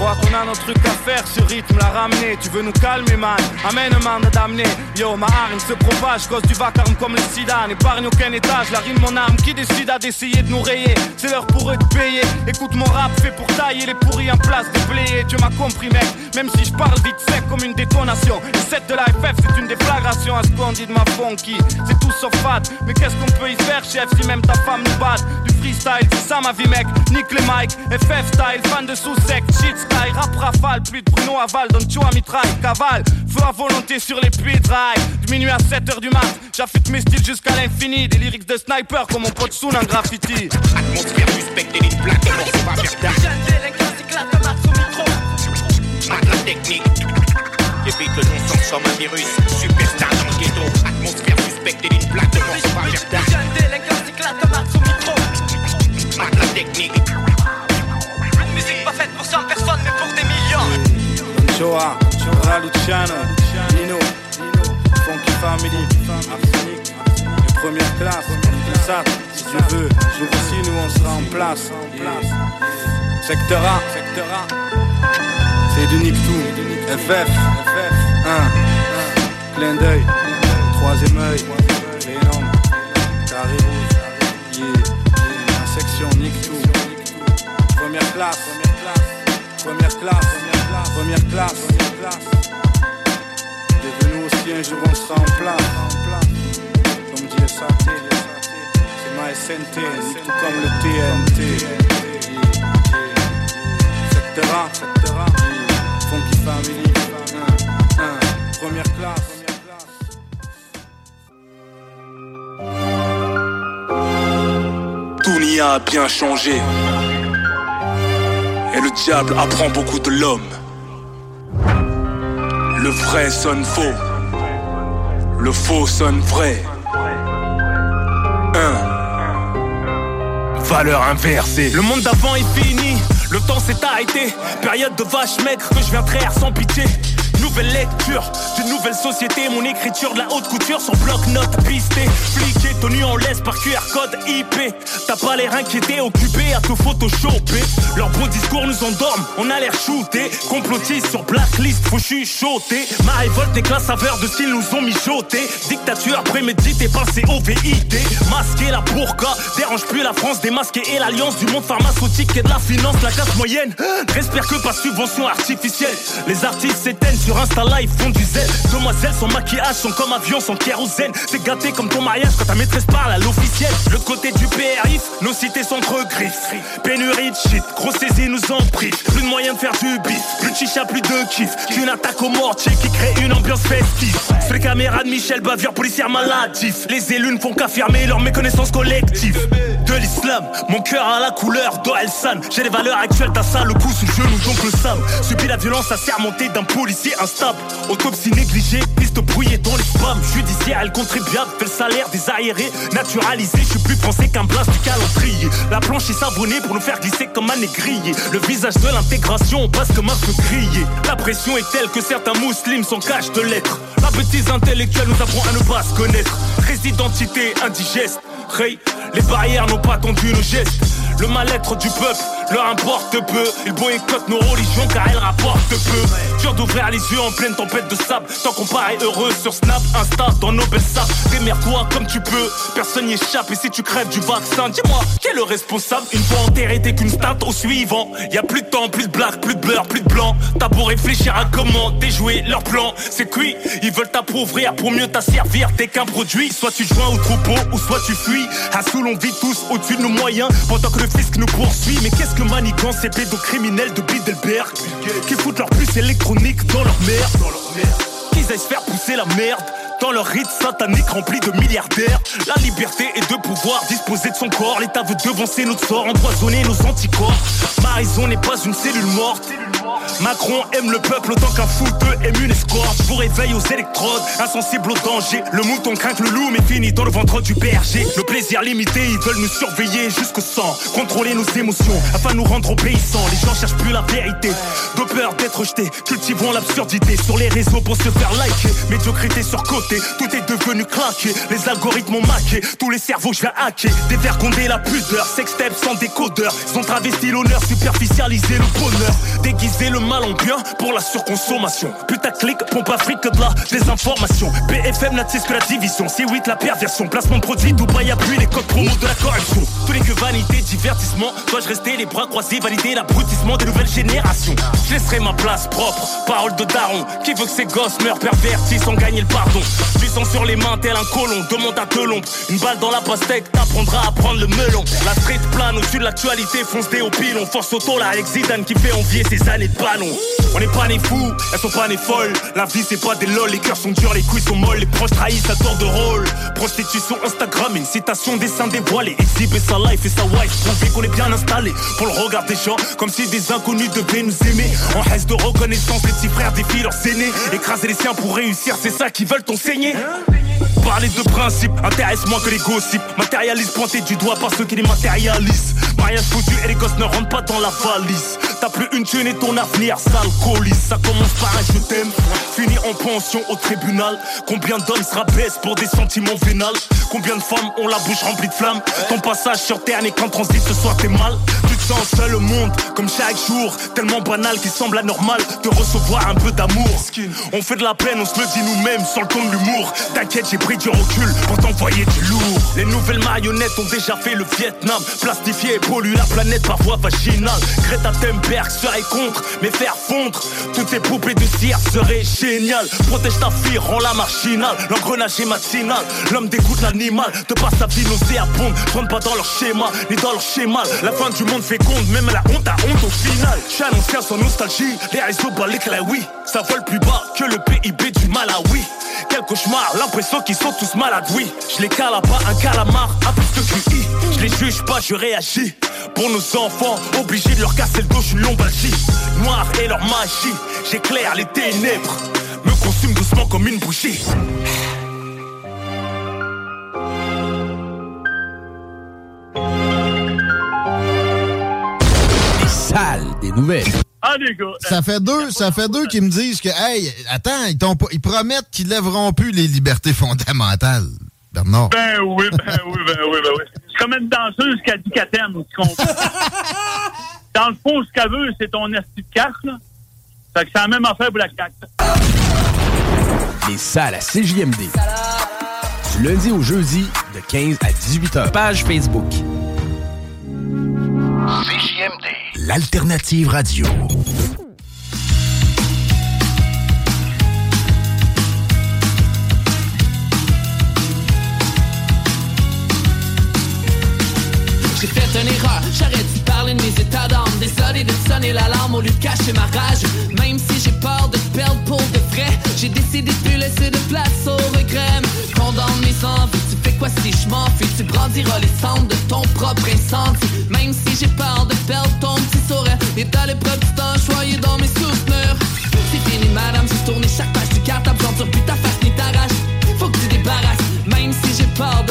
Speaker 26: crois qu'on a notre truc à faire, ce rythme l'a ramené. Tu veux nous calmer, man? Amène man d'amener. Yo, ma arme se propage, cause du vacarme comme le sida. N'épargne aucun étage, la rime mon âme qui décida d'essayer de nous rayer. C'est l'heure pour eux de payer. Écoute mon rap fait pour tailler les pourris en place bléer. Tu m'as compris, mec, même si je parle vite sec comme une détonation. Le set de la FF, c'est une déflagration à ce ma funky. C'est tout sauf fat, mais qu'est-ce qu'on peut y faire, chef, si même ta femme nous bat Du freestyle, c'est ça ma vie, mec. Nique les mics, FF style, fan de sous-sec, shit rap rafale, plus de Bruno Aval, donne tu à mitraille, cavale, feu à volonté sur les puits de rail. De minuit à 7h du mat, j'affûte mes styles jusqu'à l'infini. Des lyrics de sniper comme mon pote Soon en graffiti.
Speaker 61: Atmosphère suspecte et d'une plaque de mort, c'est pas verdad.
Speaker 62: Jeune délinquant, éclate un max au micro.
Speaker 61: Marque la technique. Évite le non-sens comme un virus. Superstar dans le ghetto. Atmosphère suspecte et d'une plaque de mort, c'est pas verdad.
Speaker 62: Jeune musique pas faite pour 100 personnes, mais pour des millions.
Speaker 26: Choa, Chora Luciano, Nino, Funky Family, Arsenic, première classe, ça, si Dieu veut, nous aussi nous on sera en place. Secteur A, Secteur A, c'est du Nick tout, FF, FF, 1, clin d'œil, troisième œil, Venom, carré rouge, la section Nick tout, première classe, première classe, première classe, première classe. Devenu aussi un jour on sera en place. Comme dit SAT, c'est ma SNT, tout comme le TNT. Secteur A, secteur A, Funky Family, première classe.
Speaker 63: Tout n'y a bien changé. Le diable apprend beaucoup de l'homme. Le vrai sonne faux. Le faux sonne vrai. Un.
Speaker 64: Valeur inversée. Le monde d'avant est fini, le temps s'est arrêté. Période de vache maigre que je viens traire sans pitié. Nouvelle lecture d'une nouvelle société. Mon écriture de la haute couture sur bloc-notes pisté. Fliqué, tenu en laisse par QR code IP. T'as pas l'air inquiété, occupé à te photoshopper. Leurs beaux discours nous endorment, on a l'air shooté. Complotiste sur blacklist, faut chuchoter. Ma révolte est que la saveur de style nous ont mijoté. Dictature préméditée, pensée au VID. Masqué la burqa, dérange plus la France démasquée et l'alliance du monde pharmaceutique et de la finance. La classe moyenne, respire que pas subvention artificielle. Les artistes s'éteignent sur un Insta live font du zèle. Demoiselles sans maquillage sont comme avion sans kérosène. C'est gâté comme ton mariage quand ta maîtresse parle à l'officiel. Le côté du PRIF, nos cités sont griffes. Pénurie de shit, grosse saisie nous en prive. Plus de moyens de faire du bif, plus de chicha, plus de kiff. Qu'une attaque au mortier qui crée une ambiance festive. Sur les caméras de Michel Bavure, policière maladif. Les élus ne font qu'affirmer leur méconnaissance collective. De l'islam, mon cœur a la couleur d'Oelsan. J'ai les valeurs actuelles d'un sale coup sous genou, donc le sam. Subit la violence assermentée d'un policier instable. Autopsie négligée, piste brouillée dans les spams. Judiciaire, elle contribuable, fait le salaire des aérés. Naturalisé, je suis plus français qu'un blast du calendrier. La planche est savonnée pour nous faire glisser comme un négrier. Le visage de l'intégration, on passe comme un feu grillé. La pression est telle que certains musulmans s'en cachent de lettres. La bêtise intellectuelle nous apprend à ne pas se connaître. Résidentité indigeste. Les barrières n'ont pas tendu nos gestes. Le mal-être du peuple leur importe peu. Ils boycottent nos religions car elles rapportent peu. Dur d'ouvrir les yeux en pleine tempête de sable. Tant qu'on paraît heureux sur Snap, Insta, dans nos belles sapes. Démerde-toi comme tu peux, personne n'y échappe. Et si tu crèves du vaccin, dis-moi, qui est le responsable? Une fois enterré, t'es qu'une stat au suivant. Y a plus de temps, plus de blagues, plus de beurre, plus de blanc. T'as beau réfléchir à comment déjouer leur plan. C'est cuit, ils veulent t'appauvrir pour mieux t'asservir. T'es qu'un produit, soit tu joins au troupeau ou soit tu fuis. À Soul, on vit tous au-dessus de nos moyens pendant que le fisc nous poursuit. Mais qu'est-ce que manigance ces pédocriminels de Bilderberg Qui foutent leur puce électronique dans leur merde Qu'ils aillent se faire pousser la merde dans leur rite satanique rempli de milliardaires. La liberté est de pouvoir disposer de son corps. L'État veut devancer notre sort, empoisonner nos anticorps. Ma raison n'est pas une cellule morte. Macron aime le peuple autant qu'un fouteux aime une escorte. Je vous réveille aux électrodes, insensible au danger. Le mouton craint le loup, mais finit dans le ventre du berger. Le plaisir limité, ils veulent nous surveiller jusqu'au sang. Contrôler nos émotions afin de nous rendre obéissants. Les gens cherchent plus la vérité. De peur d'être rejetés, cultivons l'absurdité sur les réseaux pour se faire liker. Médiocrité sur côté, tout est devenu claqué. Les algorithmes ont maqué, tous les cerveaux je vais hacker. Dévergonder la pudeur, sextape sans décodeur. Ils ont travesti l'honneur, superficialisé le bonheur. Déguiser le mal en bien pour la surconsommation. Putaclic, pompe afrique de la désinformation. BFM n'attise que la division. C8 la perversion. Placement de produits, Dubaï appuie les codes promo de la corruption. Tous les que vanité, divertissement. Dois-je rester les bras croisés, valider l'abrutissement des nouvelles générations? Je laisserai ma place propre. Parole de daron. Qui veut que ses gosses meurent pervertis sans gagner le pardon Puissant sur les mains, tel un colon. Demande à te l'ombre. Une balle dans la pastèque, t'apprendras à prendre le melon. La street plane au-dessus de l'actualité, fonce des au pilon. Force auto, la Alex Zidane qui fait envier ses années de ballon. On n'est pas nés fous, elles sont pas nées folles. La vie c'est pas des lol, les cœurs sont durs, les couilles sont molles, les proches trahissent à tour de rôle. Prostitution Instagram, une citation, dessin dévoilé. Exhiber sa life et sa wife, prouver qu'on est bien installé. Pour le regard des gens, comme si des inconnus devaient nous aimer. En reste de reconnaissance, les petits frères défient leurs aînés. Écraser les siens pour réussir, c'est ça qu'ils veulent t'enseigner. Parler de principe intéresse moins que les gossips. Matérialise pointé du doigt par ceux qui les matérialisent. Mariage foutu et les gosses ne rentrent pas dans la valise. T'as plus une thune et ton avenir s'alcoolise. Ça commence par un je t'aime, fini en pension au tribunal. Combien d'hommes se rabaissent pour des sentiments vénals Combien de femmes ont la bouche remplie de flammes? Ton passage sur terre n'est qu'un transit, ce soir t'es mal. Te monde, comme chaque jour. Tellement banal qu'il semble anormal de recevoir un peu d'amour. On fait de la peine, on se le dit nous-mêmes sur le ton de l'humour. T'inquiète, j'ai pris du recul pour t'envoyer du lourd. Les nouvelles marionnettes ont déjà fait le Vietnam. Plastifié et pollué la planète par voie vaginale. Greta Thunberg serait contre, mais faire fondre toutes ces poupées de cire serait génial. Protège ta fille, rends-la marginale. L'engrenage est matinal, l'homme dégoûte l'animal. De pas sa vie nauséabonde, rentre pas dans leur schéma, ni dans leur schéma. La fin du monde même la honte a honte au final. Un ancien sans nostalgie, les réseaux balèquent la oui. Ça vole plus bas que le PIB du Malawi. Quel cauchemar, l'impression qu'ils sont tous malades, oui. Je les cale à pas un calamar, à plus de QI. Je les juge pas, je réagis. Pour nos enfants, obligés de leur casser le dos, une lombalgie. Noir et leur magie, j'éclaire les ténèbres. Me consume doucement comme une bougie.
Speaker 55: Des nouvelles.
Speaker 65: Ah, les gars.
Speaker 66: Ça fait deux, ça fait deux qui me disent que, hey, attends, ils, t'ont pas- ils promettent qu'ils lèveront plus les libertés fondamentales. Bernard.
Speaker 65: Ben oui, ben oui, ben oui, ben oui. C'est comme une danseuse qui a dit qu'elle t'aime, tu comprends? Dans le fond, ce qu'elle veut, c'est ton esti de carte, là. Fait que c'est la même affaire pour la carte.
Speaker 55: Les salles à CJMD. Du lundi au jeudi, de 15 à 18 heures. Page Facebook.
Speaker 2: CJMD, l'alternative radio.
Speaker 9: J'ai fait une erreur, j'aurais dû parler de mes états d'âme. Désolé de sonner l'alarme au lieu de cacher ma rage. Même si j'ai peur de perdre pour de vrai J'ai décidé de plus laisser de place au regret. Condamne mes envies, tu fais quoi si je m'en Tu brandiras les cendres de ton propre incendie. Même si j'ai peur de perdre ton petit sourire Et t'as l'épreuve du temps choyé dans mes souvenirs C'est fini madame, j'ai tourné chaque page du cartable J'en plus ta face ni ta rage. Faut que tu débarrasses Même si j'ai peur de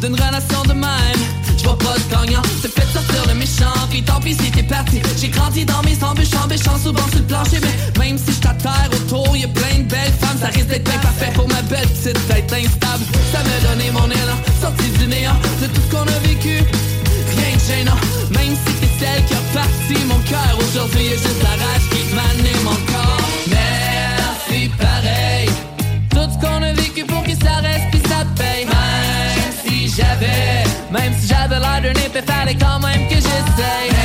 Speaker 9: d'une relation de même. Je pas de gagnant, c'est fait sortir le méchant Puis tant pis si t'es parti. J'ai grandi dans mes embûches, embêchant souvent sur le plancher Mais même si je t'atterre autour Y'a plein de belles femmes, ça risque d'être imparfait Pour ma belle petite tête instable. Ça m'a donné mon élan, sorti du néant De tout ce qu'on a vécu. Rien de gênant Même si t'es celle qui a parti mon cœur. Aujourd'hui y'a juste la rage qui m'anime encore. Merci pareil. Tout ce qu'on a vécu pour que ça reste puis ça paye j'avais Même si j'avais l'air d'un épée Fallait quand même que j'essaye